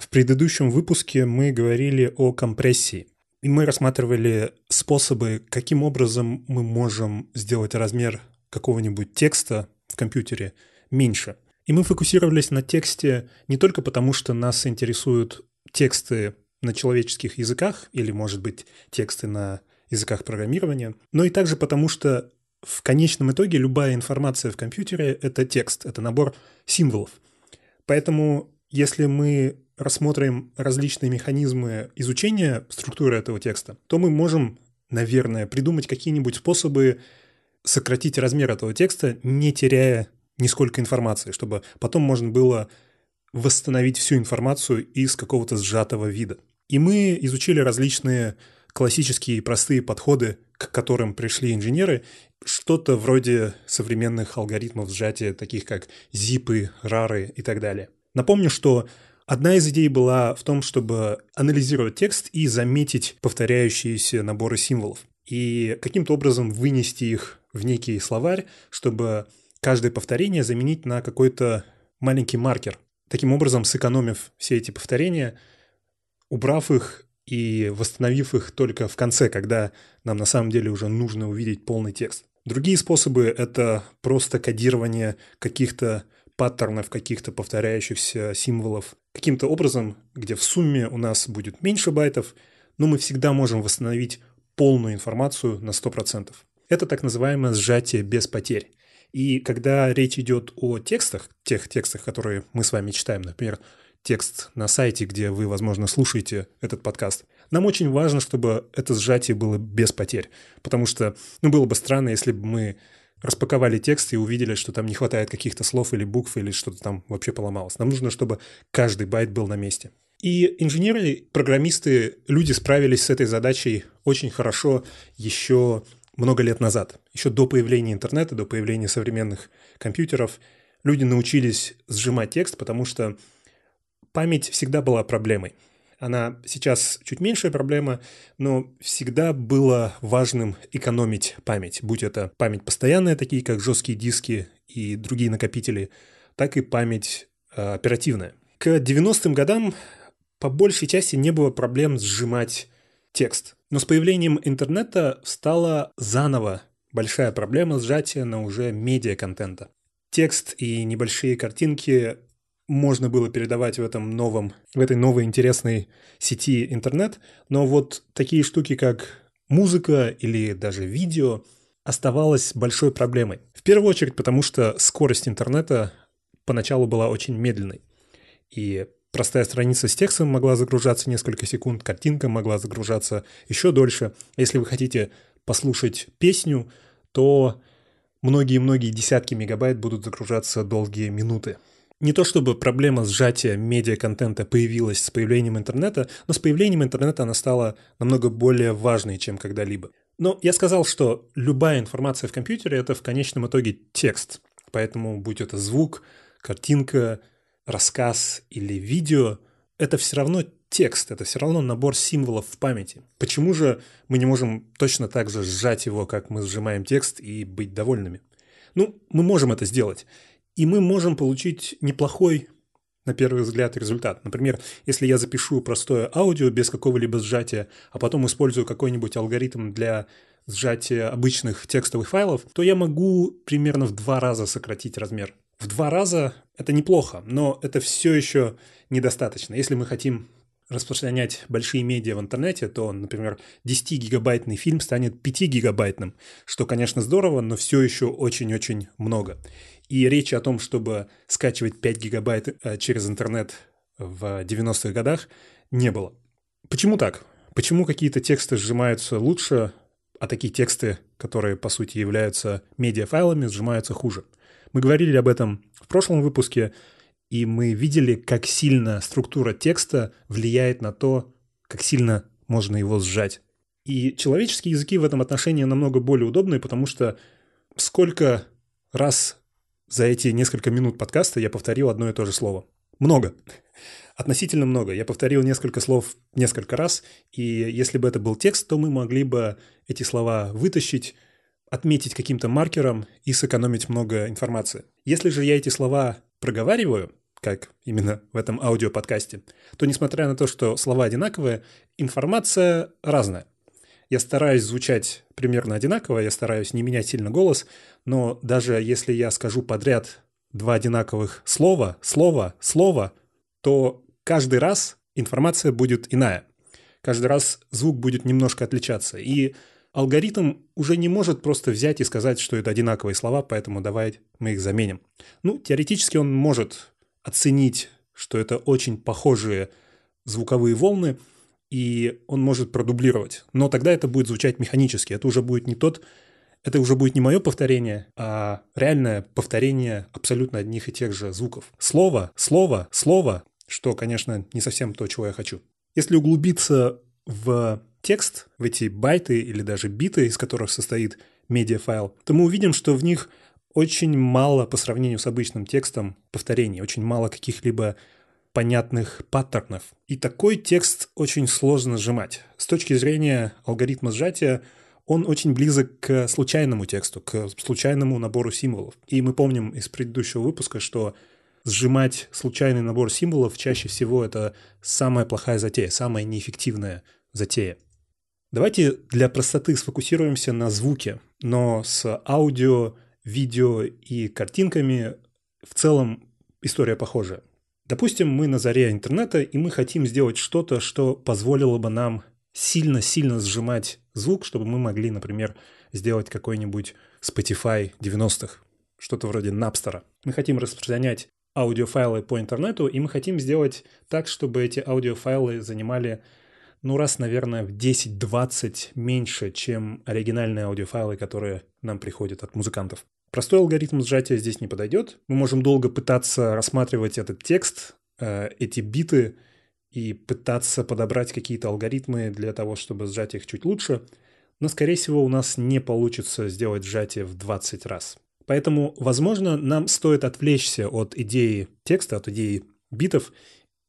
В предыдущем выпуске мы говорили о компрессии. И мы рассматривали способы, каким образом мы можем сделать размер какого-нибудь текста в компьютере меньше. И мы фокусировались на тексте не только потому, что нас интересуют тексты на человеческих языках или, может быть, тексты на языках программирования, но и также потому, что в конечном итоге любая информация в компьютере — это текст, это набор символов. Поэтому если мы рассмотрим различные механизмы изучения структуры этого текста, то мы можем, наверное, придумать какие-нибудь способы сократить размер этого текста, не теряя нисколько информации, чтобы потом можно было восстановить всю информацию из какого-то сжатого вида. И мы изучили различные классические и простые подходы, к которым пришли инженеры, что-то вроде современных алгоритмов сжатия, таких как зипы, рары и так далее. Напомню, что одна из идей была в том, чтобы анализировать текст и заметить повторяющиеся наборы символов. И каким-то образом вынести их в некий словарь, чтобы каждое повторение заменить на какой-то маленький маркер. Таким образом, сэкономив все эти повторения, убрав их и восстановив их только в конце, когда нам на самом деле уже нужно увидеть полный текст. Другие способы — это просто кодирование каких-то паттернов, каких-то повторяющихся символов каким-то образом, где в сумме у нас будет меньше байтов, но мы всегда можем восстановить полную информацию на 100%. Это так называемое сжатие без потерь. И когда речь идет о текстах, тех текстах, которые мы с вами читаем, например, текст на сайте, где вы, возможно, слушаете этот подкаст, нам очень важно, чтобы это сжатие было без потерь. Потому что, ну, было бы странно, если бы мы распаковали текст и увидели, что там не хватает каких-то слов или букв, или что-то там вообще поломалось. Нам нужно, чтобы каждый байт был на месте. И инженеры, программисты, люди справились с этой задачей очень хорошо еще много лет назад. Еще до появления интернета, до появления современных компьютеров, люди научились сжимать текст, потому что память всегда была проблемой. Она сейчас чуть меньшая проблема, но всегда было важным экономить память, будь это память постоянная, такие как жесткие диски и другие накопители, так и память э, оперативная. К 90-м годам по большей части не было проблем сжимать текст. Но с появлением интернета стала заново большая проблема сжатия на уже медиа-контента. Текст и небольшие картинки можно было передавать в этом новом, в этой новой интересной сети интернет, но вот такие штуки, как музыка или даже видео, оставалось большой проблемой. В первую очередь потому, что скорость интернета поначалу была очень медленной. И простая страница с текстом могла загружаться несколько секунд, картинка могла загружаться еще дольше. Если вы хотите послушать песню, то многие-многие десятки мегабайт будут загружаться долгие минуты. Не то чтобы проблема сжатия медиа-контента появилась с появлением интернета, но с появлением интернета она стала намного более важной, чем когда-либо. Но я сказал, что любая информация в компьютере — это в конечном итоге текст. Поэтому, будь это звук, картинка, рассказ или видео, это все равно текст, это все равно набор символов в памяти. Почему же мы не можем точно так же сжать его, как мы сжимаем текст, и быть довольными? Ну, мы можем это сделать. И мы можем получить неплохой, на первый взгляд, результат. Например, если я запишу простое аудио без какого-либо сжатия, а потом использую какой-нибудь алгоритм для сжатия обычных текстовых файлов, то я могу примерно в два раза сократить размер. В два раза это неплохо, но это все еще недостаточно. Если мы хотим распространять большие медиа в интернете, то, например, 10-гигабайтный фильм станет 5-гигабайтным, что, конечно, здорово, но все еще очень-очень много. И речи о том, чтобы скачивать 5 гигабайт э, через интернет в 90-х годах, не было. Почему так? Почему какие-то тексты сжимаются лучше, а такие тексты, которые, по сути, являются медиафайлами, сжимаются хуже? Мы говорили об этом в прошлом выпуске, и мы видели, как сильно структура текста влияет на то, как сильно можно его сжать. И человеческие языки в этом отношении намного более удобные, потому что сколько раз за эти несколько минут подкаста я повторил одно и то же слово. Много. Относительно много. Я повторил несколько слов несколько раз, и если бы это был текст, то мы могли бы эти слова вытащить, отметить каким-то маркером и сэкономить много информации. Если же я эти слова проговариваю, как именно в этом аудиоподкасте, то несмотря на то, что слова одинаковые, информация разная. Я стараюсь звучать примерно одинаково, я стараюсь не менять сильно голос, но даже если я скажу подряд два одинаковых слова, слово, слово, то каждый раз информация будет иная. Каждый раз звук будет немножко отличаться. И алгоритм уже не может просто взять и сказать, что это одинаковые слова, поэтому давай мы их заменим. Ну, теоретически он может оценить, что это очень похожие звуковые волны, и он может продублировать. Но тогда это будет звучать механически. Это уже будет не тот, это уже будет не мое повторение, а реальное повторение абсолютно одних и тех же звуков. Слово, слово, слово, что, конечно, не совсем то, чего я хочу. Если углубиться в текст, в эти байты или даже биты, из которых состоит медиафайл, то мы увидим, что в них очень мало по сравнению с обычным текстом повторений, очень мало каких-либо понятных паттернов. И такой текст очень сложно сжимать. С точки зрения алгоритма сжатия он очень близок к случайному тексту, к случайному набору символов. И мы помним из предыдущего выпуска, что сжимать случайный набор символов чаще всего это самая плохая затея, самая неэффективная затея. Давайте для простоты сфокусируемся на звуке, но с аудио, видео и картинками в целом история похожая. Допустим, мы на заре интернета, и мы хотим сделать что-то, что позволило бы нам сильно-сильно сжимать звук, чтобы мы могли, например, сделать какой-нибудь Spotify 90-х, что-то вроде Napster. Мы хотим распространять аудиофайлы по интернету, и мы хотим сделать так, чтобы эти аудиофайлы занимали ну, раз, наверное, в 10-20 меньше, чем оригинальные аудиофайлы, которые нам приходят от музыкантов. Простой алгоритм сжатия здесь не подойдет. Мы можем долго пытаться рассматривать этот текст, э, эти биты, и пытаться подобрать какие-то алгоритмы для того, чтобы сжать их чуть лучше, но, скорее всего, у нас не получится сделать сжатие в 20 раз. Поэтому, возможно, нам стоит отвлечься от идеи текста, от идеи битов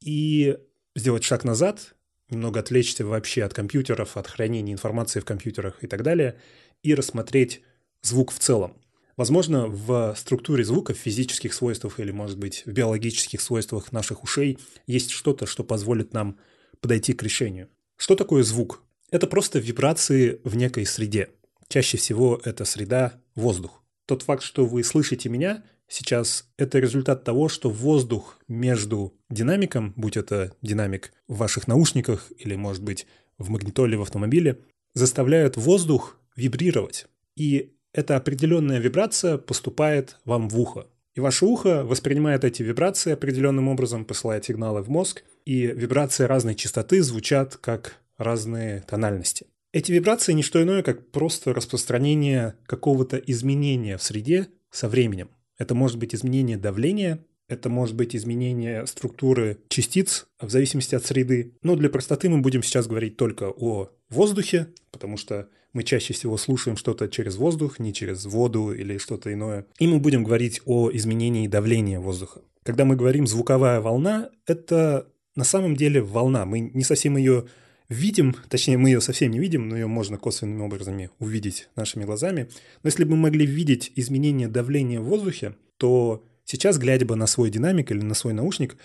и сделать шаг назад немного отвлечься вообще от компьютеров, от хранения информации в компьютерах и так далее, и рассмотреть звук в целом. Возможно, в структуре звука, в физических свойствах или, может быть, в биологических свойствах наших ушей есть что-то, что позволит нам подойти к решению. Что такое звук? Это просто вибрации в некой среде. Чаще всего это среда – воздух. Тот факт, что вы слышите меня, сейчас это результат того, что воздух между динамиком, будь это динамик в ваших наушниках или, может быть, в магнитоле в автомобиле, заставляют воздух вибрировать. И эта определенная вибрация поступает вам в ухо. И ваше ухо воспринимает эти вибрации определенным образом, посылает сигналы в мозг, и вибрации разной частоты звучат как разные тональности. Эти вибрации не что иное, как просто распространение какого-то изменения в среде со временем. Это может быть изменение давления, это может быть изменение структуры частиц в зависимости от среды. Но для простоты мы будем сейчас говорить только о воздухе, потому что мы чаще всего слушаем что-то через воздух, не через воду или что-то иное. И мы будем говорить о изменении давления воздуха. Когда мы говорим звуковая волна, это на самом деле волна. Мы не совсем ее видим, точнее, мы ее совсем не видим, но ее можно косвенными образами увидеть нашими глазами. Но если бы мы могли видеть изменение давления в воздухе, то сейчас, глядя бы на свой динамик или на свой наушник,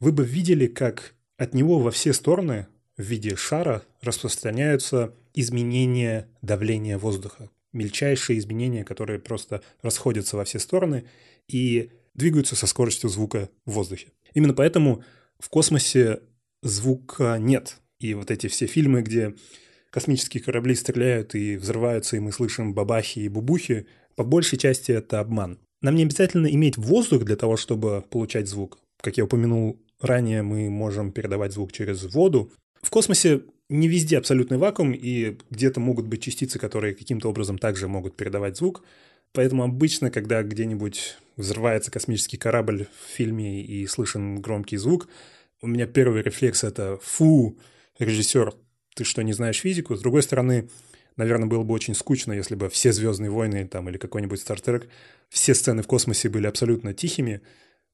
вы бы видели, как от него во все стороны в виде шара распространяются изменения давления воздуха. Мельчайшие изменения, которые просто расходятся во все стороны и двигаются со скоростью звука в воздухе. Именно поэтому в космосе звука нет. И вот эти все фильмы, где космические корабли стреляют и взрываются, и мы слышим бабахи и бубухи, по большей части это обман. Нам не обязательно иметь воздух для того, чтобы получать звук. Как я упомянул ранее, мы можем передавать звук через воду. В космосе не везде абсолютный вакуум, и где-то могут быть частицы, которые каким-то образом также могут передавать звук. Поэтому обычно, когда где-нибудь взрывается космический корабль в фильме и слышен громкий звук, у меня первый рефлекс это «фу», режиссер, ты что, не знаешь физику? С другой стороны, наверное, было бы очень скучно, если бы все «Звездные войны» там, или какой-нибудь «Стартрек», все сцены в космосе были абсолютно тихими,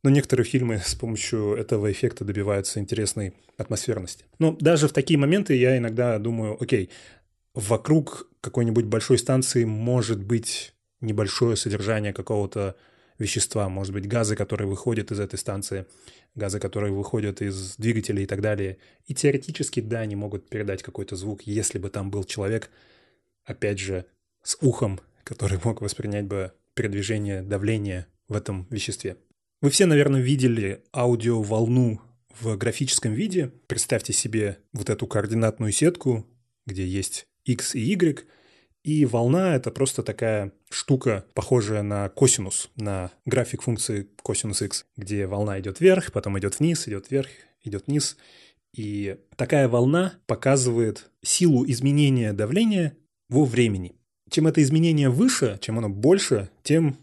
но некоторые фильмы с помощью этого эффекта добиваются интересной атмосферности. Но даже в такие моменты я иногда думаю, окей, вокруг какой-нибудь большой станции может быть небольшое содержание какого-то вещества, может быть, газы, которые выходят из этой станции, газы, которые выходят из двигателей и так далее. И теоретически, да, они могут передать какой-то звук, если бы там был человек, опять же, с ухом, который мог воспринять бы передвижение давления в этом веществе. Вы все, наверное, видели аудиоволну в графическом виде. Представьте себе вот эту координатную сетку, где есть x и y, и волна — это просто такая штука, похожая на косинус, на график функции косинус x, где волна идет вверх, потом идет вниз, идет вверх, идет вниз. И такая волна показывает силу изменения давления во времени. Чем это изменение выше, чем оно больше, тем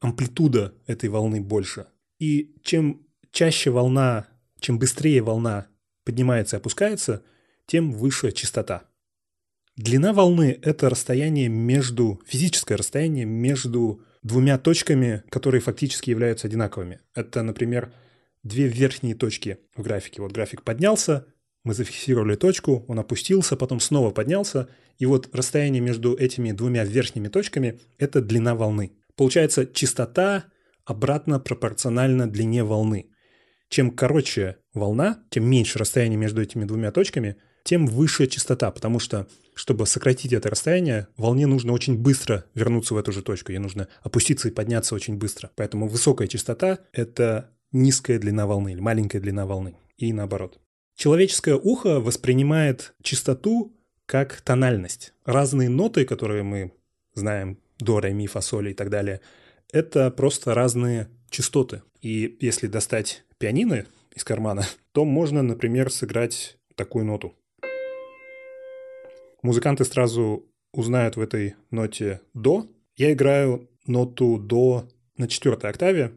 амплитуда этой волны больше. И чем чаще волна, чем быстрее волна поднимается и опускается, тем выше частота. Длина волны – это расстояние между, физическое расстояние между двумя точками, которые фактически являются одинаковыми. Это, например, две верхние точки в графике. Вот график поднялся, мы зафиксировали точку, он опустился, потом снова поднялся, и вот расстояние между этими двумя верхними точками – это длина волны. Получается, частота обратно пропорциональна длине волны. Чем короче волна, тем меньше расстояние между этими двумя точками, тем выше частота, потому что, чтобы сократить это расстояние, волне нужно очень быстро вернуться в эту же точку, ей нужно опуститься и подняться очень быстро. Поэтому высокая частота — это низкая длина волны или маленькая длина волны, и наоборот. Человеческое ухо воспринимает частоту как тональность. Разные ноты, которые мы знаем, до, ре, ми, фа, соль и так далее, это просто разные частоты. И если достать пианино из кармана, то можно, например, сыграть такую ноту. Музыканты сразу узнают в этой ноте до. Я играю ноту до на четвертой октаве.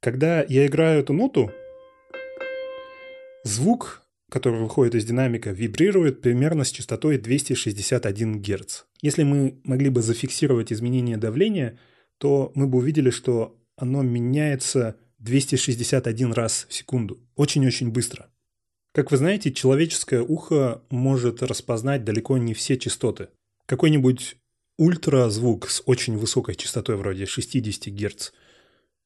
Когда я играю эту ноту, звук который выходит из динамика, вибрирует примерно с частотой 261 Гц. Если мы могли бы зафиксировать изменение давления, то мы бы увидели, что оно меняется 261 раз в секунду. Очень-очень быстро. Как вы знаете, человеческое ухо может распознать далеко не все частоты. Какой-нибудь ультразвук с очень высокой частотой, вроде 60 Гц,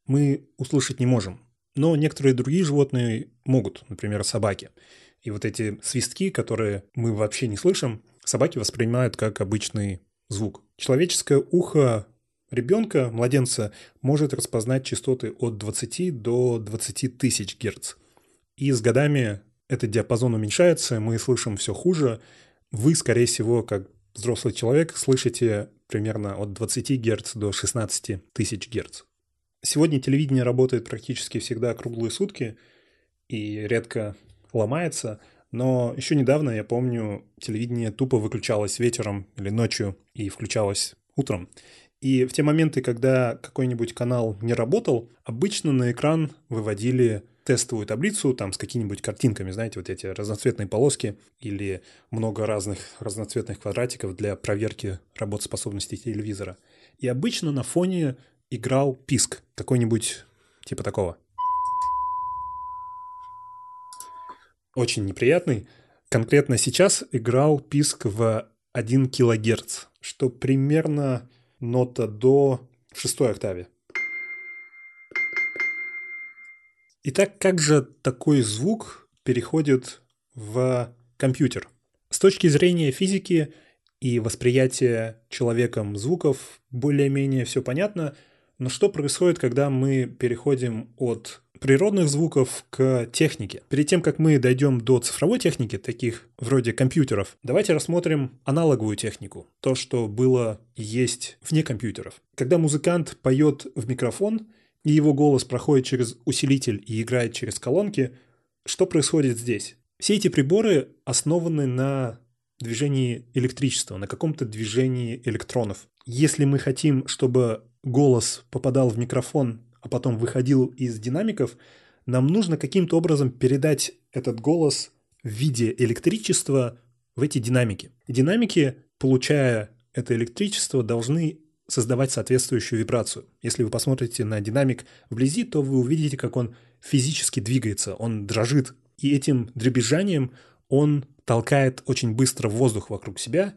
мы услышать не можем. Но некоторые другие животные могут, например, собаки. И вот эти свистки, которые мы вообще не слышим, собаки воспринимают как обычный звук. Человеческое ухо ребенка, младенца, может распознать частоты от 20 до 20 тысяч герц. И с годами этот диапазон уменьшается, мы слышим все хуже. Вы, скорее всего, как взрослый человек, слышите примерно от 20 герц до 16 тысяч герц. Сегодня телевидение работает практически всегда круглые сутки, и редко ломается. Но еще недавно, я помню, телевидение тупо выключалось вечером или ночью и включалось утром. И в те моменты, когда какой-нибудь канал не работал, обычно на экран выводили тестовую таблицу там с какими-нибудь картинками, знаете, вот эти разноцветные полоски или много разных разноцветных квадратиков для проверки работоспособности телевизора. И обычно на фоне играл писк, какой-нибудь типа такого – очень неприятный. Конкретно сейчас играл писк в 1 кГц, что примерно нота до шестой октаве. Итак, как же такой звук переходит в компьютер? С точки зрения физики и восприятия человеком звуков более-менее все понятно, но что происходит, когда мы переходим от природных звуков к технике. Перед тем, как мы дойдем до цифровой техники, таких вроде компьютеров, давайте рассмотрим аналоговую технику. То, что было есть вне компьютеров. Когда музыкант поет в микрофон, и его голос проходит через усилитель и играет через колонки, что происходит здесь? Все эти приборы основаны на движении электричества, на каком-то движении электронов. Если мы хотим, чтобы голос попадал в микрофон а потом выходил из динамиков, нам нужно каким-то образом передать этот голос в виде электричества в эти динамики. Динамики, получая это электричество, должны создавать соответствующую вибрацию. Если вы посмотрите на динамик вблизи, то вы увидите, как он физически двигается, он дрожит. И этим дребезжанием он толкает очень быстро воздух вокруг себя,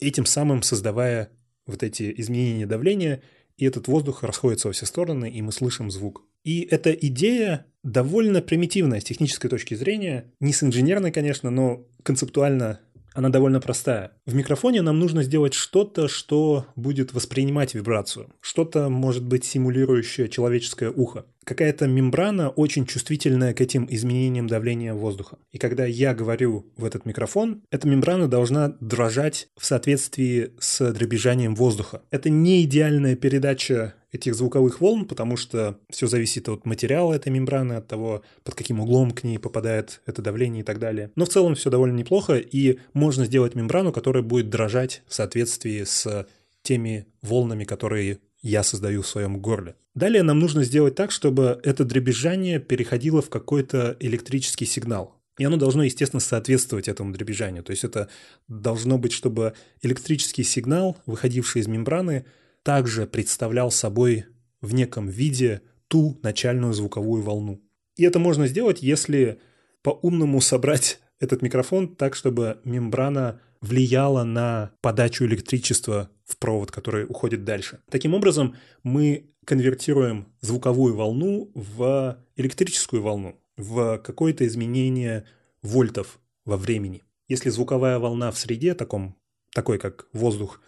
этим самым создавая вот эти изменения давления, и этот воздух расходится во все стороны, и мы слышим звук. И эта идея довольно примитивная с технической точки зрения, не с инженерной, конечно, но концептуально она довольно простая. В микрофоне нам нужно сделать что-то, что будет воспринимать вибрацию. Что-то, может быть, симулирующее человеческое ухо. Какая-то мембрана очень чувствительная к этим изменениям давления воздуха. И когда я говорю в этот микрофон, эта мембрана должна дрожать в соответствии с дребезжанием воздуха. Это не идеальная передача этих звуковых волн, потому что все зависит от материала этой мембраны, от того, под каким углом к ней попадает это давление и так далее. Но в целом все довольно неплохо, и можно сделать мембрану, которая будет дрожать в соответствии с теми волнами, которые я создаю в своем горле. Далее нам нужно сделать так, чтобы это дребезжание переходило в какой-то электрический сигнал. И оно должно, естественно, соответствовать этому дребезжанию. То есть это должно быть, чтобы электрический сигнал, выходивший из мембраны, также представлял собой в неком виде ту начальную звуковую волну. И это можно сделать, если по-умному собрать этот микрофон так, чтобы мембрана влияла на подачу электричества в провод, который уходит дальше. Таким образом, мы конвертируем звуковую волну в электрическую волну, в какое-то изменение вольтов во времени. Если звуковая волна в среде, таком, такой как воздух,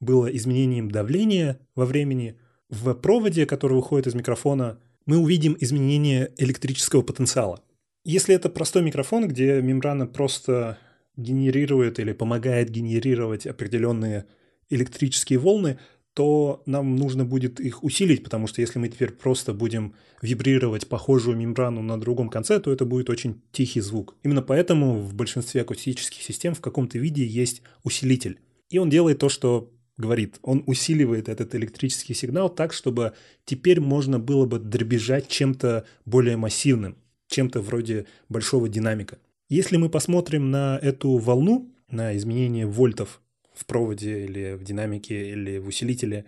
было изменением давления во времени, в проводе, который выходит из микрофона, мы увидим изменение электрического потенциала. Если это простой микрофон, где мембрана просто генерирует или помогает генерировать определенные электрические волны, то нам нужно будет их усилить, потому что если мы теперь просто будем вибрировать похожую мембрану на другом конце, то это будет очень тихий звук. Именно поэтому в большинстве акустических систем в каком-то виде есть усилитель. И он делает то, что говорит. Он усиливает этот электрический сигнал так, чтобы теперь можно было бы дребезжать чем-то более массивным, чем-то вроде большого динамика. Если мы посмотрим на эту волну, на изменение вольтов в проводе или в динамике или в усилителе,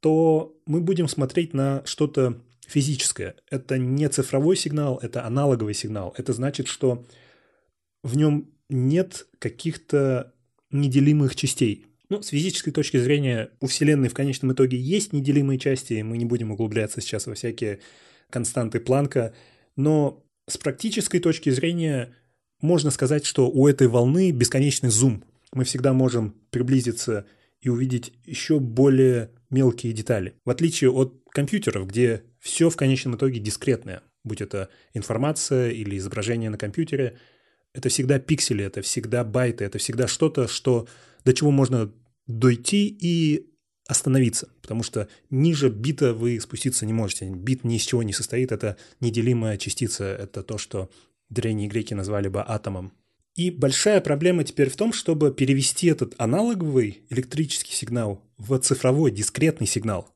то мы будем смотреть на что-то физическое. Это не цифровой сигнал, это аналоговый сигнал. Это значит, что в нем нет каких-то неделимых частей. Ну, с физической точки зрения, у Вселенной в конечном итоге есть неделимые части, и мы не будем углубляться сейчас во всякие константы Планка, но с практической точки зрения можно сказать, что у этой волны бесконечный зум. Мы всегда можем приблизиться и увидеть еще более мелкие детали. В отличие от компьютеров, где все в конечном итоге дискретное, будь это информация или изображение на компьютере, это всегда пиксели, это всегда байты, это всегда что-то, что до чего можно дойти и остановиться, потому что ниже бита вы спуститься не можете. Бит ни из чего не состоит, это неделимая частица, это то, что древние греки назвали бы атомом. И большая проблема теперь в том, чтобы перевести этот аналоговый электрический сигнал в цифровой дискретный сигнал,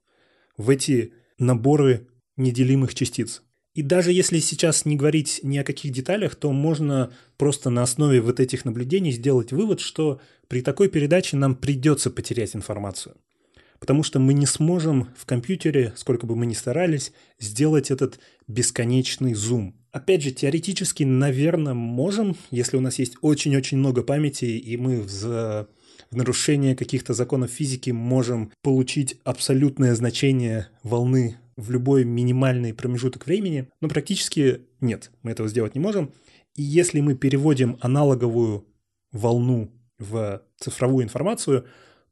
в эти наборы неделимых частиц. И даже если сейчас не говорить ни о каких деталях, то можно просто на основе вот этих наблюдений сделать вывод, что при такой передаче нам придется потерять информацию. Потому что мы не сможем в компьютере, сколько бы мы ни старались, сделать этот бесконечный зум. Опять же, теоретически, наверное, можем, если у нас есть очень-очень много памяти, и мы в, в нарушение каких-то законов физики можем получить абсолютное значение волны в любой минимальный промежуток времени, но практически нет, мы этого сделать не можем. И если мы переводим аналоговую волну в цифровую информацию,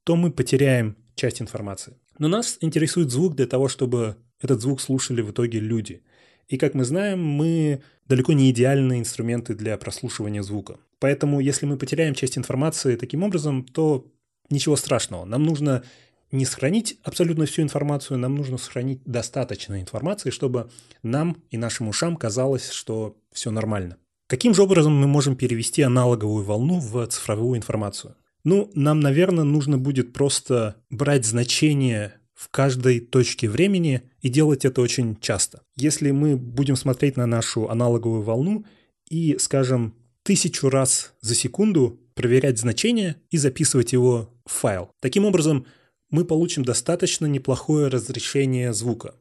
то мы потеряем часть информации. Но нас интересует звук для того, чтобы этот звук слушали в итоге люди. И как мы знаем, мы далеко не идеальные инструменты для прослушивания звука. Поэтому если мы потеряем часть информации таким образом, то ничего страшного. Нам нужно не сохранить абсолютно всю информацию, нам нужно сохранить достаточно информации, чтобы нам и нашим ушам казалось, что все нормально. Каким же образом мы можем перевести аналоговую волну в цифровую информацию? Ну, нам, наверное, нужно будет просто брать значение в каждой точке времени и делать это очень часто. Если мы будем смотреть на нашу аналоговую волну и, скажем, тысячу раз за секунду проверять значение и записывать его в файл. Таким образом, мы получим достаточно неплохое разрешение звука.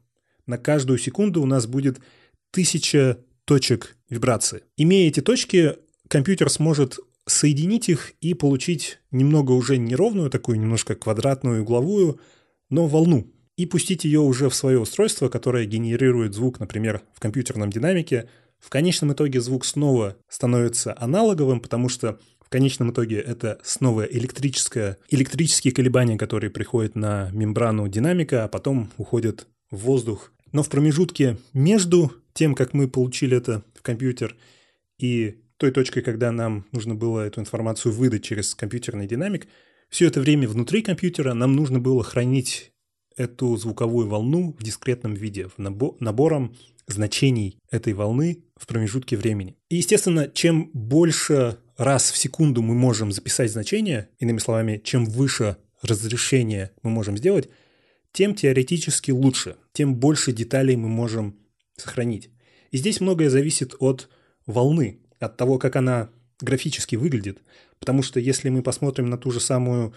На каждую секунду у нас будет тысяча точек вибрации. Имея эти точки, компьютер сможет соединить их и получить немного уже неровную, такую немножко квадратную, угловую, но волну. И пустить ее уже в свое устройство, которое генерирует звук, например, в компьютерном динамике. В конечном итоге звук снова становится аналоговым, потому что в конечном итоге это снова электрическое, электрические колебания, которые приходят на мембрану динамика, а потом уходят в воздух. Но в промежутке между тем, как мы получили это в компьютер, и той точкой, когда нам нужно было эту информацию выдать через компьютерный динамик, все это время внутри компьютера нам нужно было хранить эту звуковую волну в дискретном виде, набором значений этой волны в промежутке времени. И, естественно, чем больше раз в секунду мы можем записать значение, иными словами, чем выше разрешение мы можем сделать, тем теоретически лучше, тем больше деталей мы можем сохранить. И здесь многое зависит от волны, от того, как она графически выглядит. Потому что если мы посмотрим на ту же самую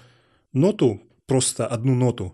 ноту, просто одну ноту,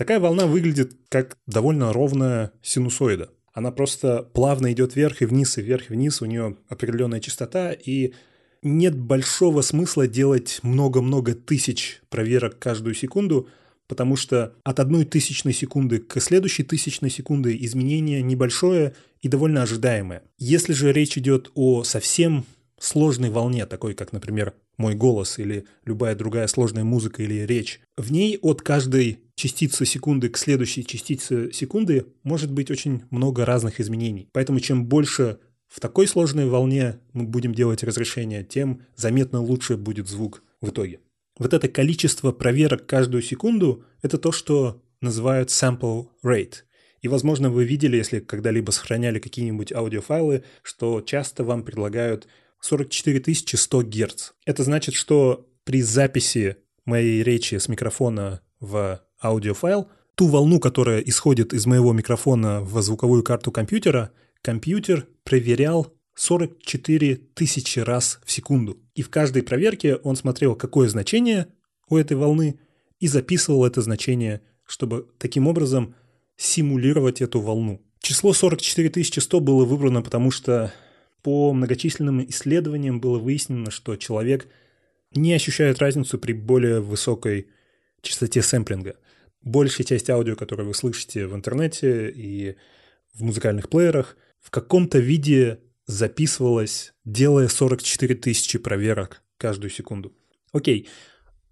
такая волна выглядит как довольно ровная синусоида. Она просто плавно идет вверх и вниз, и вверх и вниз, у нее определенная частота, и нет большого смысла делать много-много тысяч проверок каждую секунду – потому что от одной тысячной секунды к следующей тысячной секунды изменение небольшое и довольно ожидаемое. Если же речь идет о совсем сложной волне, такой как, например, мой голос или любая другая сложная музыка или речь, в ней от каждой частицы секунды к следующей частице секунды может быть очень много разных изменений. Поэтому чем больше в такой сложной волне мы будем делать разрешение, тем заметно лучше будет звук в итоге. Вот это количество проверок каждую секунду – это то, что называют sample rate. И, возможно, вы видели, если когда-либо сохраняли какие-нибудь аудиофайлы, что часто вам предлагают 44 100 Гц. Это значит, что при записи моей речи с микрофона в аудиофайл, ту волну, которая исходит из моего микрофона в звуковую карту компьютера, компьютер проверял 44 тысячи раз в секунду. И в каждой проверке он смотрел, какое значение у этой волны, и записывал это значение, чтобы таким образом симулировать эту волну. Число 44 100 было выбрано, потому что по многочисленным исследованиям было выяснено, что человек не ощущает разницу при более высокой частоте сэмплинга. Большая часть аудио, которое вы слышите в интернете и в музыкальных плеерах, в каком-то виде записывалось, делая 44 тысячи проверок каждую секунду. Окей,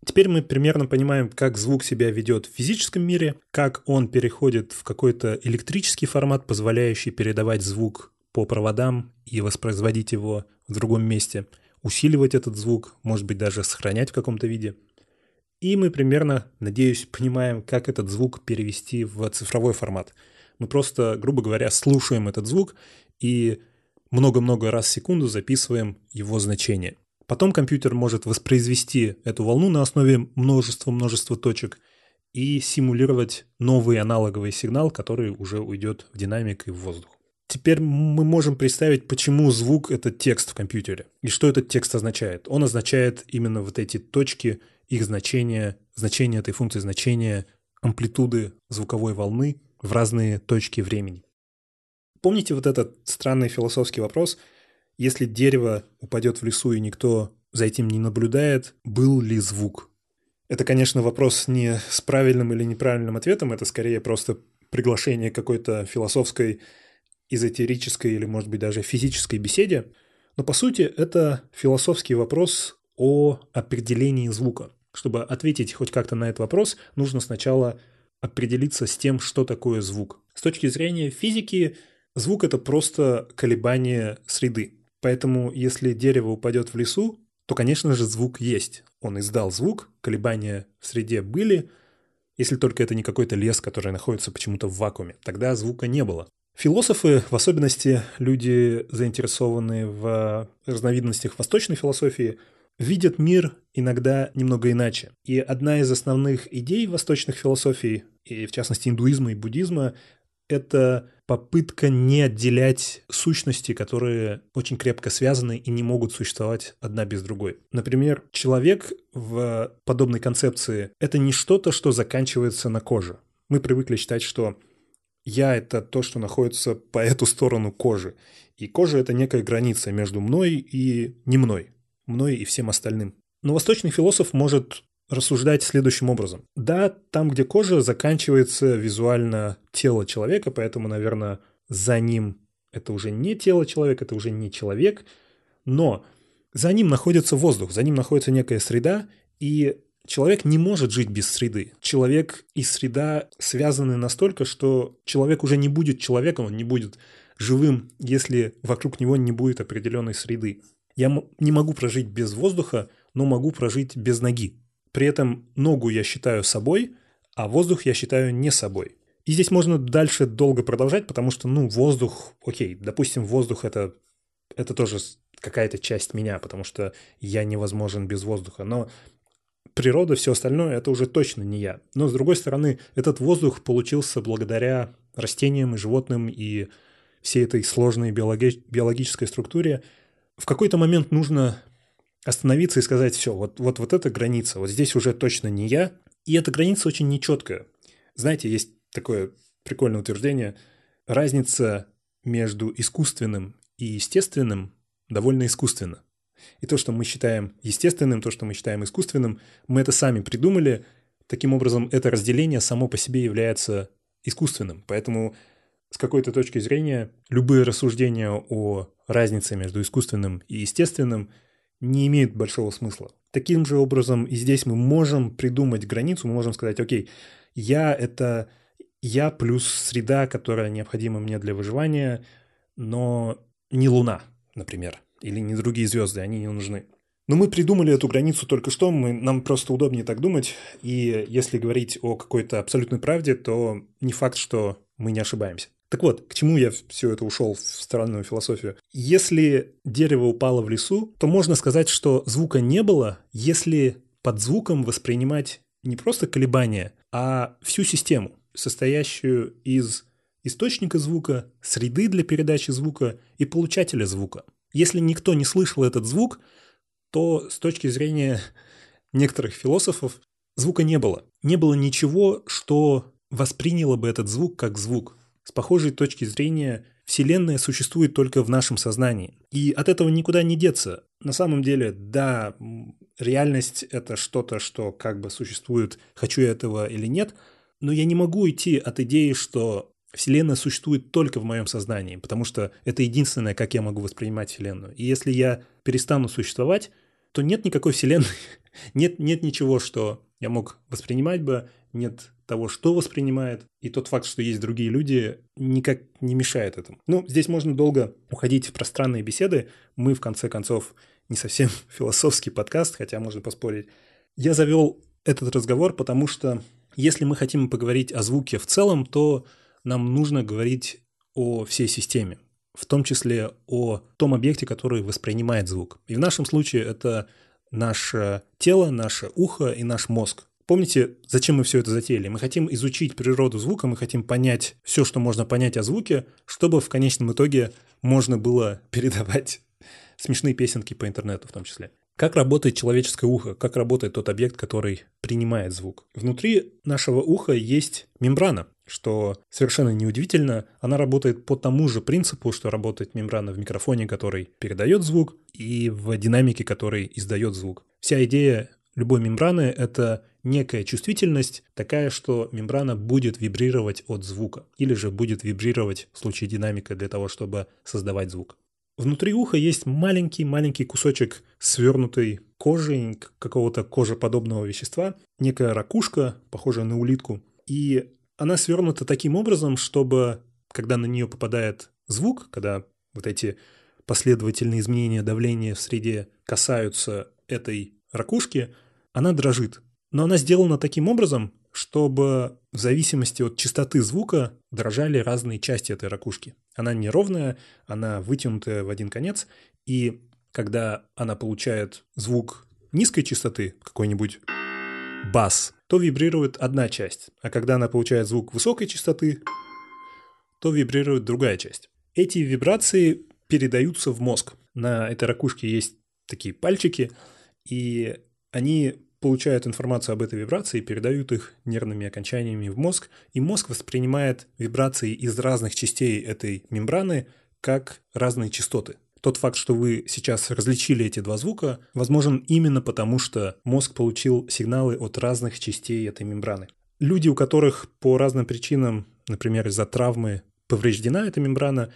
Теперь мы примерно понимаем, как звук себя ведет в физическом мире, как он переходит в какой-то электрический формат, позволяющий передавать звук по проводам и воспроизводить его в другом месте, усиливать этот звук, может быть, даже сохранять в каком-то виде. И мы примерно, надеюсь, понимаем, как этот звук перевести в цифровой формат. Мы просто, грубо говоря, слушаем этот звук и много-много раз в секунду записываем его значение. Потом компьютер может воспроизвести эту волну на основе множества-множества точек и симулировать новый аналоговый сигнал, который уже уйдет в динамик и в воздух. Теперь мы можем представить, почему звук — это текст в компьютере. И что этот текст означает? Он означает именно вот эти точки, их значения, значение этой функции, значение амплитуды звуковой волны в разные точки времени. Помните вот этот странный философский вопрос? Если дерево упадет в лесу и никто за этим не наблюдает, был ли звук? Это, конечно, вопрос не с правильным или неправильным ответом, это скорее просто приглашение какой-то философской, эзотерической или, может быть, даже физической беседе. Но, по сути, это философский вопрос о определении звука. Чтобы ответить хоть как-то на этот вопрос, нужно сначала определиться с тем, что такое звук. С точки зрения физики, Звук — это просто колебание среды. Поэтому если дерево упадет в лесу, то, конечно же, звук есть. Он издал звук, колебания в среде были, если только это не какой-то лес, который находится почему-то в вакууме. Тогда звука не было. Философы, в особенности люди, заинтересованные в разновидностях восточной философии, видят мир иногда немного иначе. И одна из основных идей восточных философий, и в частности индуизма и буддизма, это попытка не отделять сущности, которые очень крепко связаны и не могут существовать одна без другой. Например, человек в подобной концепции — это не что-то, что заканчивается на коже. Мы привыкли считать, что я — это то, что находится по эту сторону кожи. И кожа — это некая граница между мной и не мной. мной и всем остальным. Но восточный философ может рассуждать следующим образом. Да, там, где кожа, заканчивается визуально тело человека, поэтому, наверное, за ним это уже не тело человека, это уже не человек, но за ним находится воздух, за ним находится некая среда, и человек не может жить без среды. Человек и среда связаны настолько, что человек уже не будет человеком, он не будет живым, если вокруг него не будет определенной среды. Я не могу прожить без воздуха, но могу прожить без ноги. При этом ногу я считаю собой, а воздух я считаю не собой. И здесь можно дальше долго продолжать, потому что, ну, воздух, окей, допустим, воздух это, это тоже какая-то часть меня, потому что я невозможен без воздуха. Но природа, все остальное, это уже точно не я. Но, с другой стороны, этот воздух получился благодаря растениям и животным и всей этой сложной биологи- биологической структуре. В какой-то момент нужно остановиться и сказать, все, вот, вот, вот эта граница, вот здесь уже точно не я, и эта граница очень нечеткая. Знаете, есть такое прикольное утверждение, разница между искусственным и естественным довольно искусственна. И то, что мы считаем естественным, то, что мы считаем искусственным, мы это сами придумали. Таким образом, это разделение само по себе является искусственным. Поэтому с какой-то точки зрения любые рассуждения о разнице между искусственным и естественным – не имеют большого смысла. Таким же образом и здесь мы можем придумать границу, мы можем сказать, окей, я — это я плюс среда, которая необходима мне для выживания, но не Луна, например, или не другие звезды, они не нужны. Но мы придумали эту границу только что, мы, нам просто удобнее так думать, и если говорить о какой-то абсолютной правде, то не факт, что мы не ошибаемся. Так вот, к чему я все это ушел в странную философию? Если дерево упало в лесу, то можно сказать, что звука не было, если под звуком воспринимать не просто колебания, а всю систему, состоящую из источника звука, среды для передачи звука и получателя звука. Если никто не слышал этот звук, то с точки зрения некоторых философов звука не было. Не было ничего, что восприняло бы этот звук как звук. С похожей точки зрения, Вселенная существует только в нашем сознании. И от этого никуда не деться. На самом деле, да, реальность — это что-то, что как бы существует, хочу я этого или нет, но я не могу идти от идеи, что Вселенная существует только в моем сознании, потому что это единственное, как я могу воспринимать Вселенную. И если я перестану существовать, то нет никакой Вселенной, нет, нет ничего, что я мог воспринимать бы, нет того, что воспринимает, и тот факт, что есть другие люди, никак не мешает этому. Ну, здесь можно долго уходить в пространные беседы. Мы, в конце концов, не совсем философский подкаст, хотя можно поспорить. Я завел этот разговор, потому что если мы хотим поговорить о звуке в целом, то нам нужно говорить о всей системе, в том числе о том объекте, который воспринимает звук. И в нашем случае это наше тело, наше ухо и наш мозг. Помните, зачем мы все это затеяли? Мы хотим изучить природу звука, мы хотим понять все, что можно понять о звуке, чтобы в конечном итоге можно было передавать смешные песенки по интернету в том числе. Как работает человеческое ухо? Как работает тот объект, который принимает звук? Внутри нашего уха есть мембрана, что совершенно неудивительно. Она работает по тому же принципу, что работает мембрана в микрофоне, который передает звук, и в динамике, который издает звук. Вся идея любой мембраны — это некая чувствительность, такая, что мембрана будет вибрировать от звука, или же будет вибрировать в случае динамика для того, чтобы создавать звук. Внутри уха есть маленький-маленький кусочек свернутой кожи, какого-то кожеподобного вещества, некая ракушка, похожая на улитку. И она свернута таким образом, чтобы, когда на нее попадает звук, когда вот эти последовательные изменения давления в среде касаются этой ракушки, она дрожит. Но она сделана таким образом, чтобы в зависимости от частоты звука дрожали разные части этой ракушки. Она неровная, она вытянутая в один конец, и когда она получает звук низкой частоты, какой-нибудь бас, то вибрирует одна часть, а когда она получает звук высокой частоты, то вибрирует другая часть. Эти вибрации передаются в мозг. На этой ракушке есть такие пальчики, и они получают информацию об этой вибрации передают их нервными окончаниями в мозг, и мозг воспринимает вибрации из разных частей этой мембраны как разные частоты. Тот факт, что вы сейчас различили эти два звука, возможен именно потому, что мозг получил сигналы от разных частей этой мембраны. Люди, у которых по разным причинам, например, из-за травмы, повреждена эта мембрана,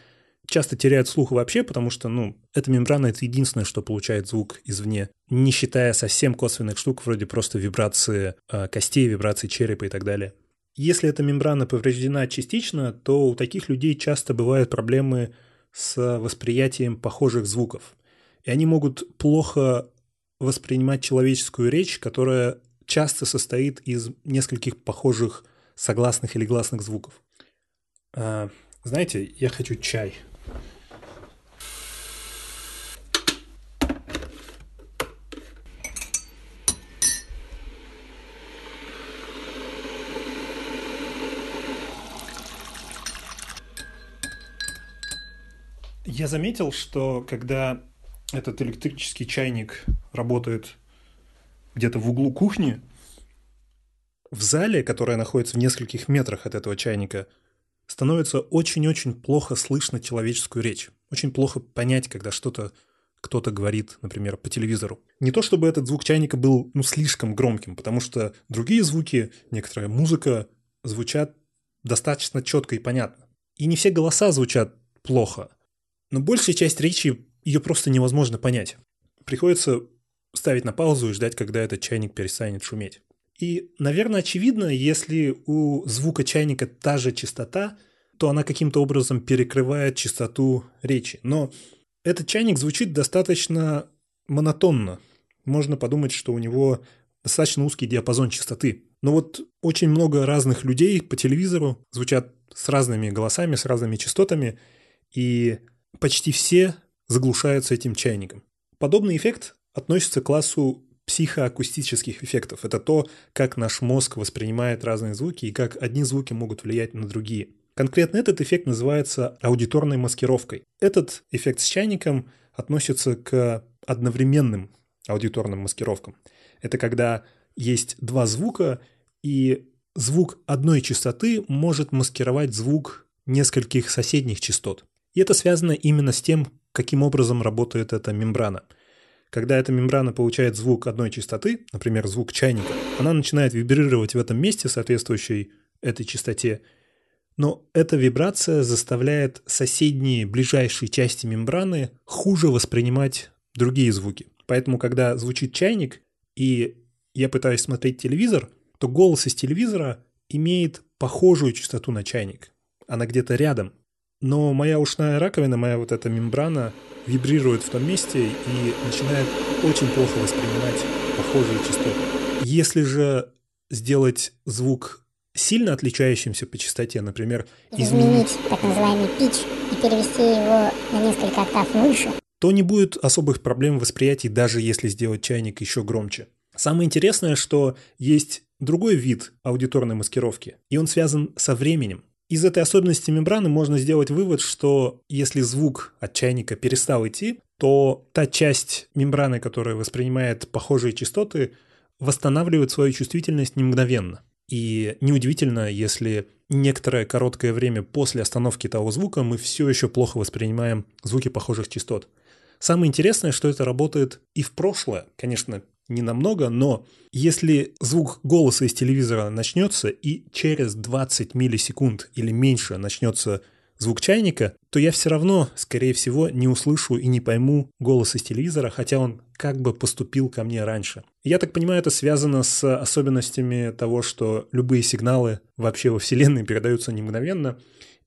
часто теряют слух вообще, потому что, ну, эта мембрана – это единственное, что получает звук извне, не считая совсем косвенных штук, вроде просто вибрации э, костей, вибрации черепа и так далее. Если эта мембрана повреждена частично, то у таких людей часто бывают проблемы с восприятием похожих звуков. И они могут плохо воспринимать человеческую речь, которая часто состоит из нескольких похожих согласных или гласных звуков. А, знаете, я хочу чай. Я заметил, что когда этот электрический чайник работает где-то в углу кухни, в зале, которая находится в нескольких метрах от этого чайника, становится очень-очень плохо слышно человеческую речь. Очень плохо понять, когда что-то кто-то говорит, например, по телевизору. Не то чтобы этот звук чайника был ну, слишком громким, потому что другие звуки, некоторая музыка звучат достаточно четко и понятно. И не все голоса звучат плохо, но большая часть речи ее просто невозможно понять. Приходится ставить на паузу и ждать, когда этот чайник перестанет шуметь. И, наверное, очевидно, если у звука чайника та же частота, то она каким-то образом перекрывает частоту речи. Но этот чайник звучит достаточно монотонно. Можно подумать, что у него достаточно узкий диапазон частоты. Но вот очень много разных людей по телевизору звучат с разными голосами, с разными частотами, и почти все заглушаются этим чайником. Подобный эффект относится к классу психоакустических эффектов. Это то, как наш мозг воспринимает разные звуки и как одни звуки могут влиять на другие. Конкретно этот эффект называется аудиторной маскировкой. Этот эффект с чайником относится к одновременным аудиторным маскировкам. Это когда есть два звука, и звук одной частоты может маскировать звук нескольких соседних частот. И это связано именно с тем, каким образом работает эта мембрана. Когда эта мембрана получает звук одной частоты, например, звук чайника, она начинает вибрировать в этом месте, соответствующей этой частоте, но эта вибрация заставляет соседние, ближайшие части мембраны хуже воспринимать другие звуки. Поэтому, когда звучит чайник, и я пытаюсь смотреть телевизор, то голос из телевизора имеет похожую частоту на чайник. Она где-то рядом. Но моя ушная раковина, моя вот эта мембрана вибрирует в том месте и начинает очень плохо воспринимать похожие частоты. Если же сделать звук сильно отличающимся по частоте, например, изменить, изменить так называемый пич и перевести его на несколько октав выше, то не будет особых проблем восприятия, даже если сделать чайник еще громче. Самое интересное, что есть другой вид аудиторной маскировки, и он связан со временем. Из этой особенности мембраны можно сделать вывод, что если звук от чайника перестал идти, то та часть мембраны, которая воспринимает похожие частоты, восстанавливает свою чувствительность не мгновенно. И неудивительно, если некоторое короткое время после остановки того звука мы все еще плохо воспринимаем звуки похожих частот. Самое интересное, что это работает и в прошлое. Конечно, не намного, но если звук голоса из телевизора начнется и через 20 миллисекунд или меньше начнется звук чайника, то я все равно, скорее всего, не услышу и не пойму голос из телевизора, хотя он как бы поступил ко мне раньше. Я так понимаю, это связано с особенностями того, что любые сигналы вообще во Вселенной передаются не мгновенно,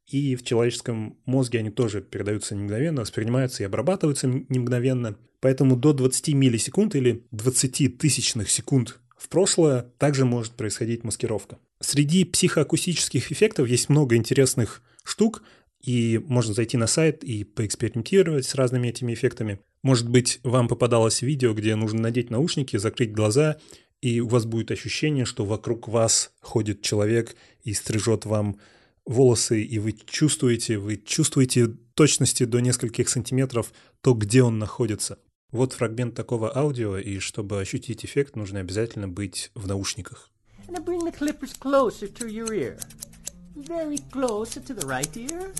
и в человеческом мозге они тоже передаются не мгновенно, воспринимаются и обрабатываются не мгновенно. Поэтому до 20 миллисекунд или 20 тысячных секунд в прошлое также может происходить маскировка. Среди психоакустических эффектов есть много интересных штук, и можно зайти на сайт и поэкспериментировать с разными этими эффектами. Может быть, вам попадалось видео, где нужно надеть наушники, закрыть глаза, и у вас будет ощущение, что вокруг вас ходит человек и стрижет вам волосы, и вы чувствуете, вы чувствуете точности до нескольких сантиметров то, где он находится. Вот фрагмент такого аудио, и чтобы ощутить эффект, нужно обязательно быть в наушниках. Very closer to the right ear.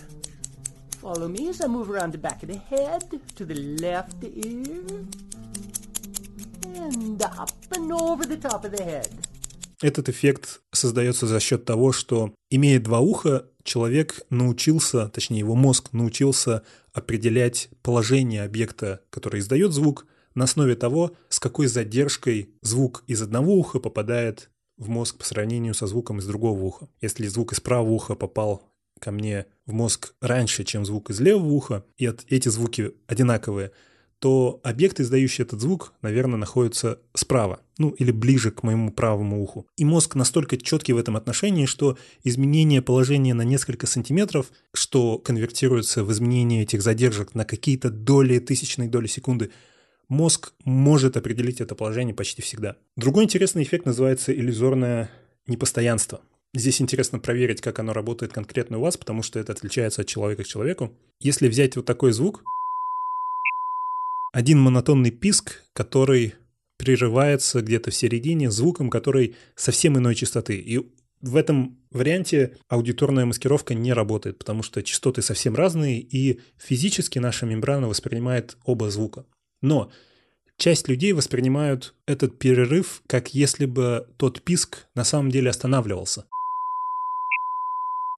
Follow me as I move around the back of the head, to the left ear, and up and over the top of the head. Этот эффект создается за счет того, что, имея два уха, человек научился, точнее его мозг научился определять положение объекта, который издает звук, на основе того, с какой задержкой звук из одного уха попадает в мозг по сравнению со звуком из другого уха. Если звук из правого уха попал ко мне в мозг раньше, чем звук из левого уха, и эти звуки одинаковые, то объект, издающий этот звук, наверное, находится справа, ну или ближе к моему правому уху. И мозг настолько четкий в этом отношении, что изменение положения на несколько сантиметров, что конвертируется в изменение этих задержек на какие-то доли, тысячные доли секунды, мозг может определить это положение почти всегда. Другой интересный эффект называется иллюзорное непостоянство. Здесь интересно проверить, как оно работает конкретно у вас, потому что это отличается от человека к человеку. Если взять вот такой звук, один монотонный писк, который прерывается где-то в середине звуком, который совсем иной частоты. И в этом варианте аудиторная маскировка не работает, потому что частоты совсем разные, и физически наша мембрана воспринимает оба звука. Но часть людей воспринимают этот перерыв, как если бы тот писк на самом деле останавливался.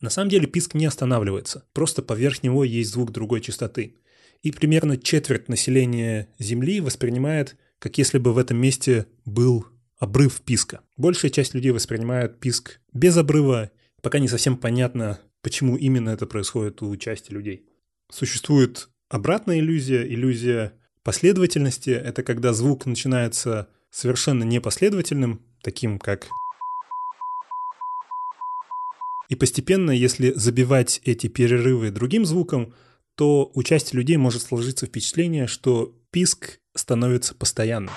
На самом деле писк не останавливается, просто поверх него есть звук другой частоты. И примерно четверть населения Земли воспринимает, как если бы в этом месте был обрыв писка. Большая часть людей воспринимает писк без обрыва, пока не совсем понятно, почему именно это происходит у части людей. Существует обратная иллюзия, иллюзия последовательности. Это когда звук начинается совершенно непоследовательным, таким как и постепенно, если забивать эти перерывы другим звуком, то у части людей может сложиться впечатление, что писк становится постоянным.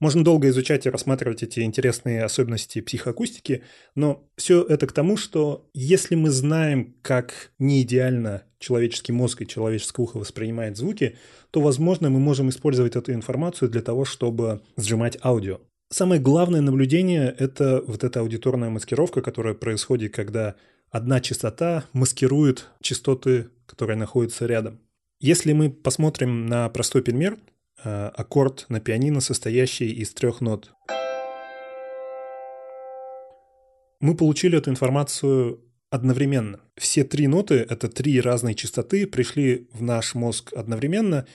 Можно долго изучать и рассматривать эти интересные особенности психоакустики, но все это к тому, что если мы знаем, как не идеально человеческий мозг и человеческое ухо воспринимает звуки, то, возможно, мы можем использовать эту информацию для того, чтобы сжимать аудио. Самое главное наблюдение – это вот эта аудиторная маскировка, которая происходит, когда одна частота маскирует частоты, которые находятся рядом. Если мы посмотрим на простой пример, Э, аккорд на пианино, состоящий из трех нот. Мы получили эту информацию одновременно. Все три ноты, это три разные частоты, пришли в наш мозг одновременно,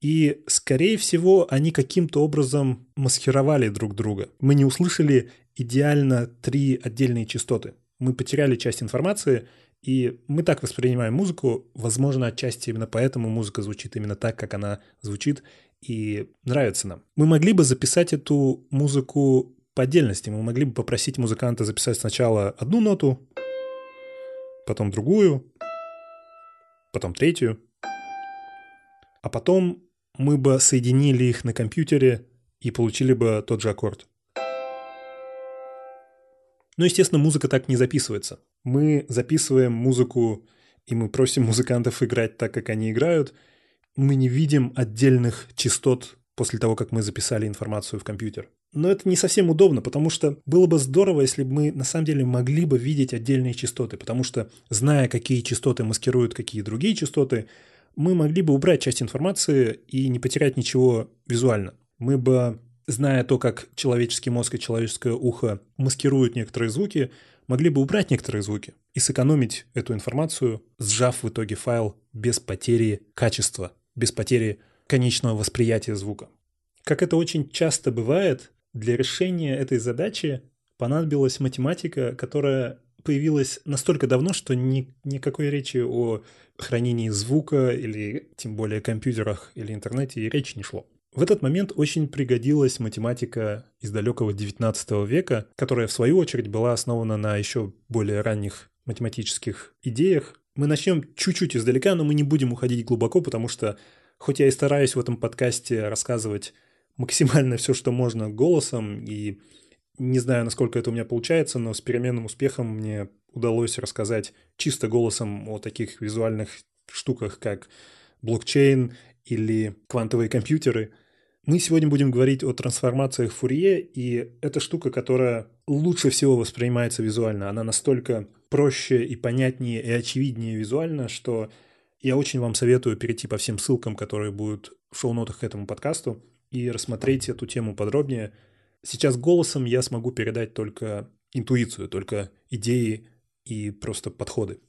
и, скорее всего, они каким-то образом маскировали друг друга. Мы не услышали идеально три отдельные частоты. Мы потеряли часть информации, и мы так воспринимаем музыку. Возможно, отчасти именно поэтому музыка звучит именно так, как она звучит, и нравится нам. Мы могли бы записать эту музыку по отдельности. Мы могли бы попросить музыканта записать сначала одну ноту, потом другую, потом третью, а потом мы бы соединили их на компьютере и получили бы тот же аккорд. Но, естественно, музыка так не записывается. Мы записываем музыку, и мы просим музыкантов играть так, как они играют – мы не видим отдельных частот после того, как мы записали информацию в компьютер. Но это не совсем удобно, потому что было бы здорово, если бы мы на самом деле могли бы видеть отдельные частоты, потому что, зная, какие частоты маскируют какие другие частоты, мы могли бы убрать часть информации и не потерять ничего визуально. Мы бы, зная то, как человеческий мозг и человеческое ухо маскируют некоторые звуки, могли бы убрать некоторые звуки и сэкономить эту информацию, сжав в итоге файл без потери качества без потери конечного восприятия звука. Как это очень часто бывает, для решения этой задачи понадобилась математика, которая появилась настолько давно, что ни, никакой речи о хранении звука или тем более компьютерах или интернете речи не шло. В этот момент очень пригодилась математика из далекого XIX века, которая в свою очередь была основана на еще более ранних математических идеях, мы начнем чуть-чуть издалека, но мы не будем уходить глубоко, потому что, хоть я и стараюсь в этом подкасте рассказывать максимально все, что можно голосом, и не знаю, насколько это у меня получается, но с переменным успехом мне удалось рассказать чисто голосом о таких визуальных штуках, как блокчейн или квантовые компьютеры. Мы сегодня будем говорить о трансформациях Фурье, и это штука, которая лучше всего воспринимается визуально. Она настолько проще и понятнее и очевиднее визуально, что я очень вам советую перейти по всем ссылкам, которые будут в шоу-нотах к этому подкасту, и рассмотреть эту тему подробнее. Сейчас голосом я смогу передать только интуицию, только идеи и просто подходы.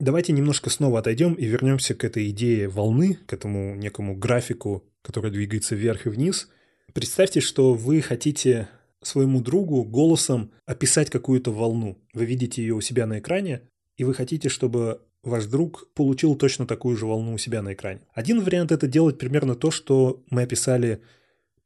Давайте немножко снова отойдем и вернемся к этой идее волны, к этому некому графику, который двигается вверх и вниз. Представьте, что вы хотите своему другу голосом описать какую-то волну. Вы видите ее у себя на экране, и вы хотите, чтобы ваш друг получил точно такую же волну у себя на экране. Один вариант это делать примерно то, что мы описали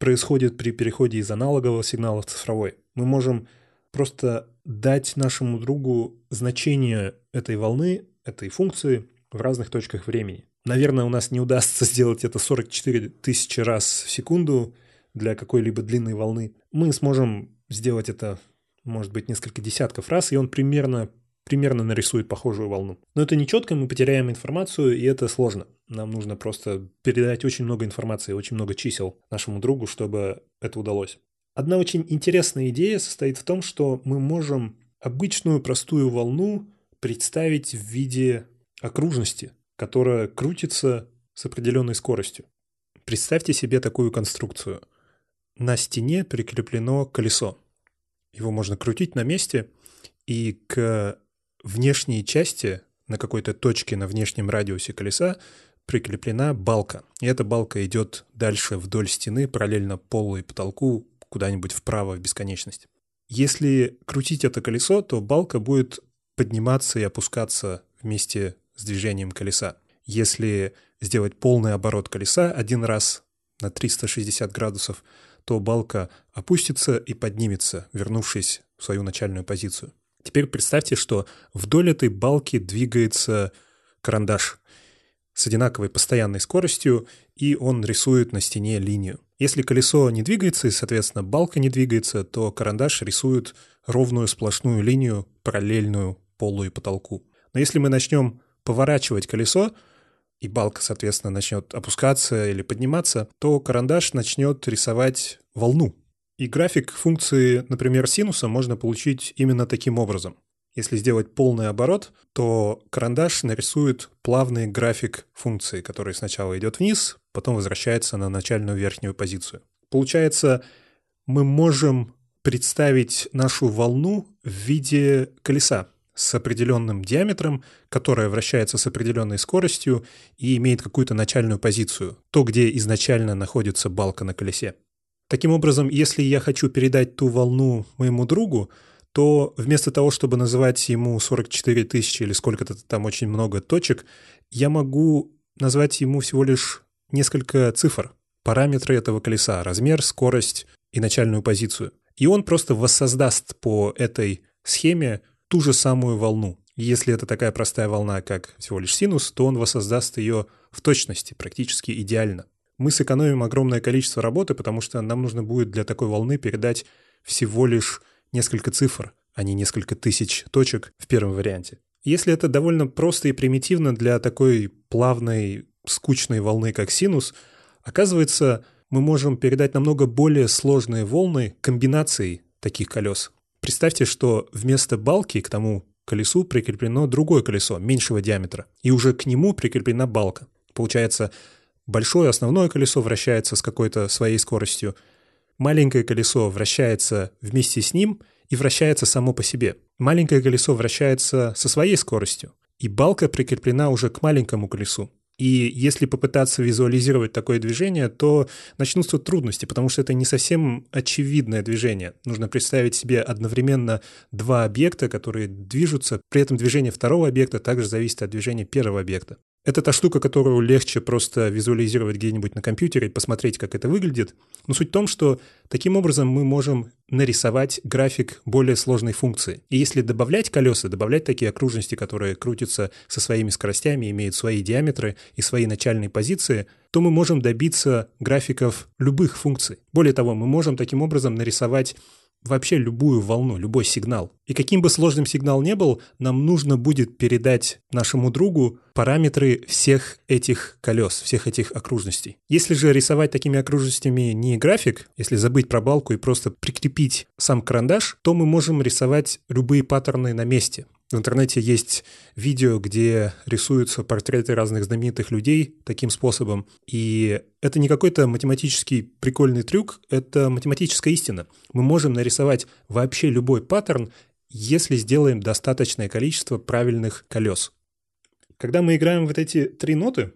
происходит при переходе из аналогового сигнала в цифровой. Мы можем просто дать нашему другу значение этой волны, этой функции в разных точках времени. Наверное, у нас не удастся сделать это 44 тысячи раз в секунду для какой-либо длинной волны. Мы сможем сделать это, может быть, несколько десятков раз, и он примерно примерно нарисует похожую волну. Но это не четко, мы потеряем информацию, и это сложно. Нам нужно просто передать очень много информации, очень много чисел нашему другу, чтобы это удалось. Одна очень интересная идея состоит в том, что мы можем обычную простую волну представить в виде окружности, которая крутится с определенной скоростью. Представьте себе такую конструкцию. На стене прикреплено колесо. Его можно крутить на месте, и к внешней части, на какой-то точке на внешнем радиусе колеса, прикреплена балка. И эта балка идет дальше вдоль стены, параллельно полу и потолку, куда-нибудь вправо в бесконечность. Если крутить это колесо, то балка будет подниматься и опускаться вместе с движением колеса. Если сделать полный оборот колеса один раз на 360 градусов, то балка опустится и поднимется, вернувшись в свою начальную позицию. Теперь представьте, что вдоль этой балки двигается карандаш с одинаковой постоянной скоростью, и он рисует на стене линию. Если колесо не двигается и, соответственно, балка не двигается, то карандаш рисует ровную сплошную линию, параллельную полу и потолку. Но если мы начнем поворачивать колесо, и балка, соответственно, начнет опускаться или подниматься, то карандаш начнет рисовать волну, и график функции, например, синуса можно получить именно таким образом. Если сделать полный оборот, то карандаш нарисует плавный график функции, который сначала идет вниз, потом возвращается на начальную верхнюю позицию. Получается, мы можем представить нашу волну в виде колеса с определенным диаметром, которое вращается с определенной скоростью и имеет какую-то начальную позицию, то, где изначально находится балка на колесе. Таким образом, если я хочу передать ту волну моему другу, то вместо того, чтобы называть ему 44 тысячи или сколько-то там очень много точек, я могу назвать ему всего лишь несколько цифр, параметры этого колеса, размер, скорость и начальную позицию. И он просто воссоздаст по этой схеме ту же самую волну. Если это такая простая волна, как всего лишь синус, то он воссоздаст ее в точности, практически идеально мы сэкономим огромное количество работы, потому что нам нужно будет для такой волны передать всего лишь несколько цифр, а не несколько тысяч точек в первом варианте. Если это довольно просто и примитивно для такой плавной, скучной волны, как синус, оказывается, мы можем передать намного более сложные волны комбинацией таких колес. Представьте, что вместо балки к тому колесу прикреплено другое колесо меньшего диаметра, и уже к нему прикреплена балка. Получается, Большое основное колесо вращается с какой-то своей скоростью. Маленькое колесо вращается вместе с ним и вращается само по себе. Маленькое колесо вращается со своей скоростью, и балка прикреплена уже к маленькому колесу. И если попытаться визуализировать такое движение, то начнутся трудности, потому что это не совсем очевидное движение. Нужно представить себе одновременно два объекта, которые движутся, при этом движение второго объекта также зависит от движения первого объекта. Это та штука, которую легче просто визуализировать где-нибудь на компьютере, посмотреть, как это выглядит. Но суть в том, что таким образом мы можем нарисовать график более сложной функции. И если добавлять колеса, добавлять такие окружности, которые крутятся со своими скоростями, имеют свои диаметры и свои начальные позиции, то мы можем добиться графиков любых функций. Более того, мы можем таким образом нарисовать вообще любую волну, любой сигнал. И каким бы сложным сигнал не был, нам нужно будет передать нашему другу параметры всех этих колес, всех этих окружностей. Если же рисовать такими окружностями не график, если забыть про балку и просто прикрепить сам карандаш, то мы можем рисовать любые паттерны на месте. В интернете есть видео, где рисуются портреты разных знаменитых людей таким способом. И это не какой-то математический прикольный трюк, это математическая истина. Мы можем нарисовать вообще любой паттерн, если сделаем достаточное количество правильных колес. Когда мы играем вот эти три ноты,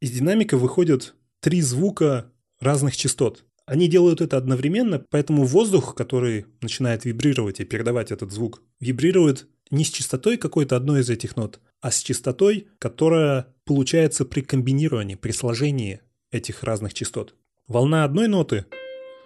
из динамика выходят три звука разных частот. Они делают это одновременно, поэтому воздух, который начинает вибрировать и передавать этот звук, вибрирует не с частотой какой-то одной из этих нот, а с частотой, которая получается при комбинировании, при сложении этих разных частот. Волна одной ноты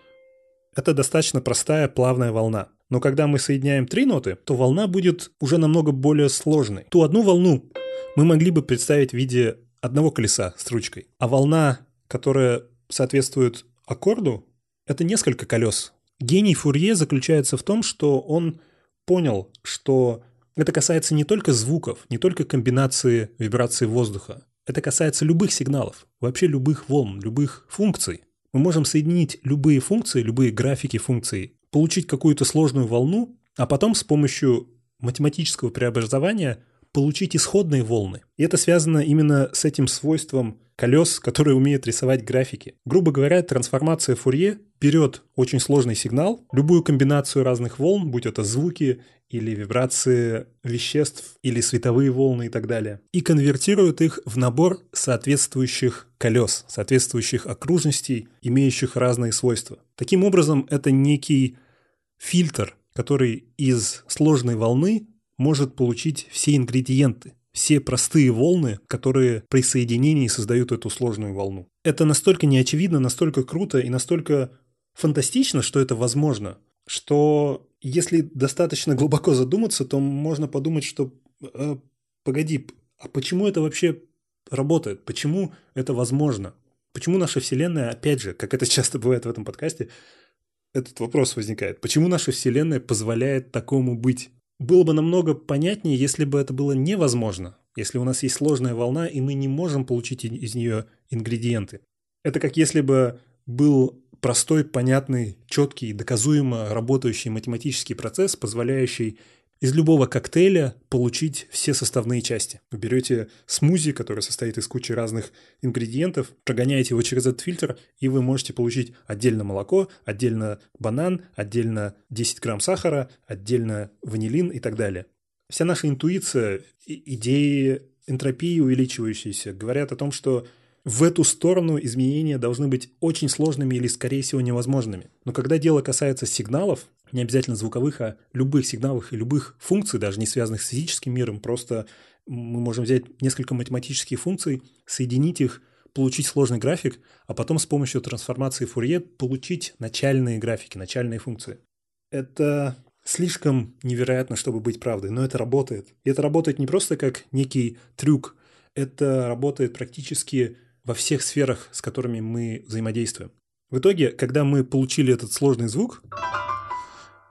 – это достаточно простая плавная волна. Но когда мы соединяем три ноты, то волна будет уже намного более сложной. Ту одну волну мы могли бы представить в виде одного колеса с ручкой, а волна, которая соответствует аккорду — это несколько колес. Гений Фурье заключается в том, что он понял, что это касается не только звуков, не только комбинации вибрации воздуха. Это касается любых сигналов, вообще любых волн, любых функций. Мы можем соединить любые функции, любые графики функций, получить какую-то сложную волну, а потом с помощью математического преобразования получить исходные волны. И это связано именно с этим свойством колес, которые умеют рисовать графики. Грубо говоря, трансформация Фурье берет очень сложный сигнал, любую комбинацию разных волн, будь это звуки или вибрации веществ, или световые волны и так далее, и конвертирует их в набор соответствующих колес, соответствующих окружностей, имеющих разные свойства. Таким образом, это некий фильтр, который из сложной волны может получить все ингредиенты, все простые волны, которые при соединении создают эту сложную волну. Это настолько неочевидно, настолько круто и настолько фантастично, что это возможно, что если достаточно глубоко задуматься, то можно подумать, что э, погоди, а почему это вообще работает? Почему это возможно? Почему наша Вселенная, опять же, как это часто бывает в этом подкасте, этот вопрос возникает. Почему наша Вселенная позволяет такому быть? Было бы намного понятнее, если бы это было невозможно, если у нас есть сложная волна, и мы не можем получить из нее ингредиенты. Это как если бы был простой, понятный, четкий, доказуемо работающий математический процесс, позволяющий из любого коктейля получить все составные части. Вы берете смузи, который состоит из кучи разных ингредиентов, прогоняете его через этот фильтр, и вы можете получить отдельно молоко, отдельно банан, отдельно 10 грамм сахара, отдельно ванилин и так далее. Вся наша интуиция, идеи энтропии увеличивающиеся говорят о том, что в эту сторону изменения должны быть очень сложными или, скорее всего, невозможными. Но когда дело касается сигналов, не обязательно звуковых, а любых сигналов и любых функций, даже не связанных с физическим миром, просто мы можем взять несколько математических функций, соединить их, получить сложный график, а потом с помощью трансформации Фурье получить начальные графики, начальные функции. Это слишком невероятно, чтобы быть правдой, но это работает. И это работает не просто как некий трюк, это работает практически во всех сферах, с которыми мы взаимодействуем. В итоге, когда мы получили этот сложный звук,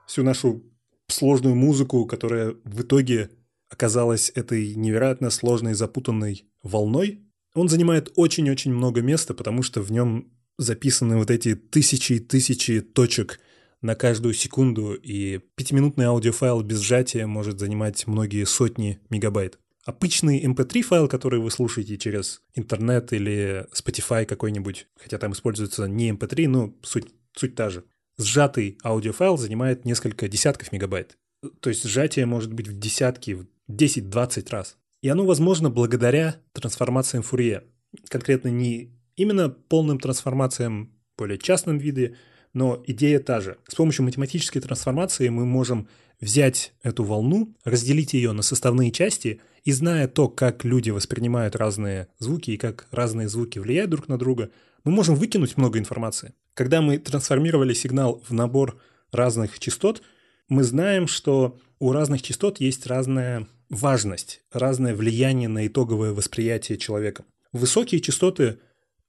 всю нашу сложную музыку, которая в итоге оказалась этой невероятно сложной, запутанной волной, он занимает очень-очень много места, потому что в нем записаны вот эти тысячи и тысячи точек на каждую секунду, и пятиминутный аудиофайл без сжатия может занимать многие сотни мегабайт. Обычный MP3 эм файл, который вы слушаете через интернет или Spotify какой-нибудь, хотя там используется не MP3, эм но суть, суть та же сжатый аудиофайл занимает несколько десятков мегабайт. То есть сжатие может быть в десятки, в 10-20 раз. И оно возможно благодаря трансформациям Фурье. Конкретно не именно полным трансформациям более частном виде, но идея та же. С помощью математической трансформации мы можем взять эту волну, разделить ее на составные части и зная то, как люди воспринимают разные звуки и как разные звуки влияют друг на друга, мы можем выкинуть много информации. Когда мы трансформировали сигнал в набор разных частот, мы знаем, что у разных частот есть разная важность, разное влияние на итоговое восприятие человека. Высокие частоты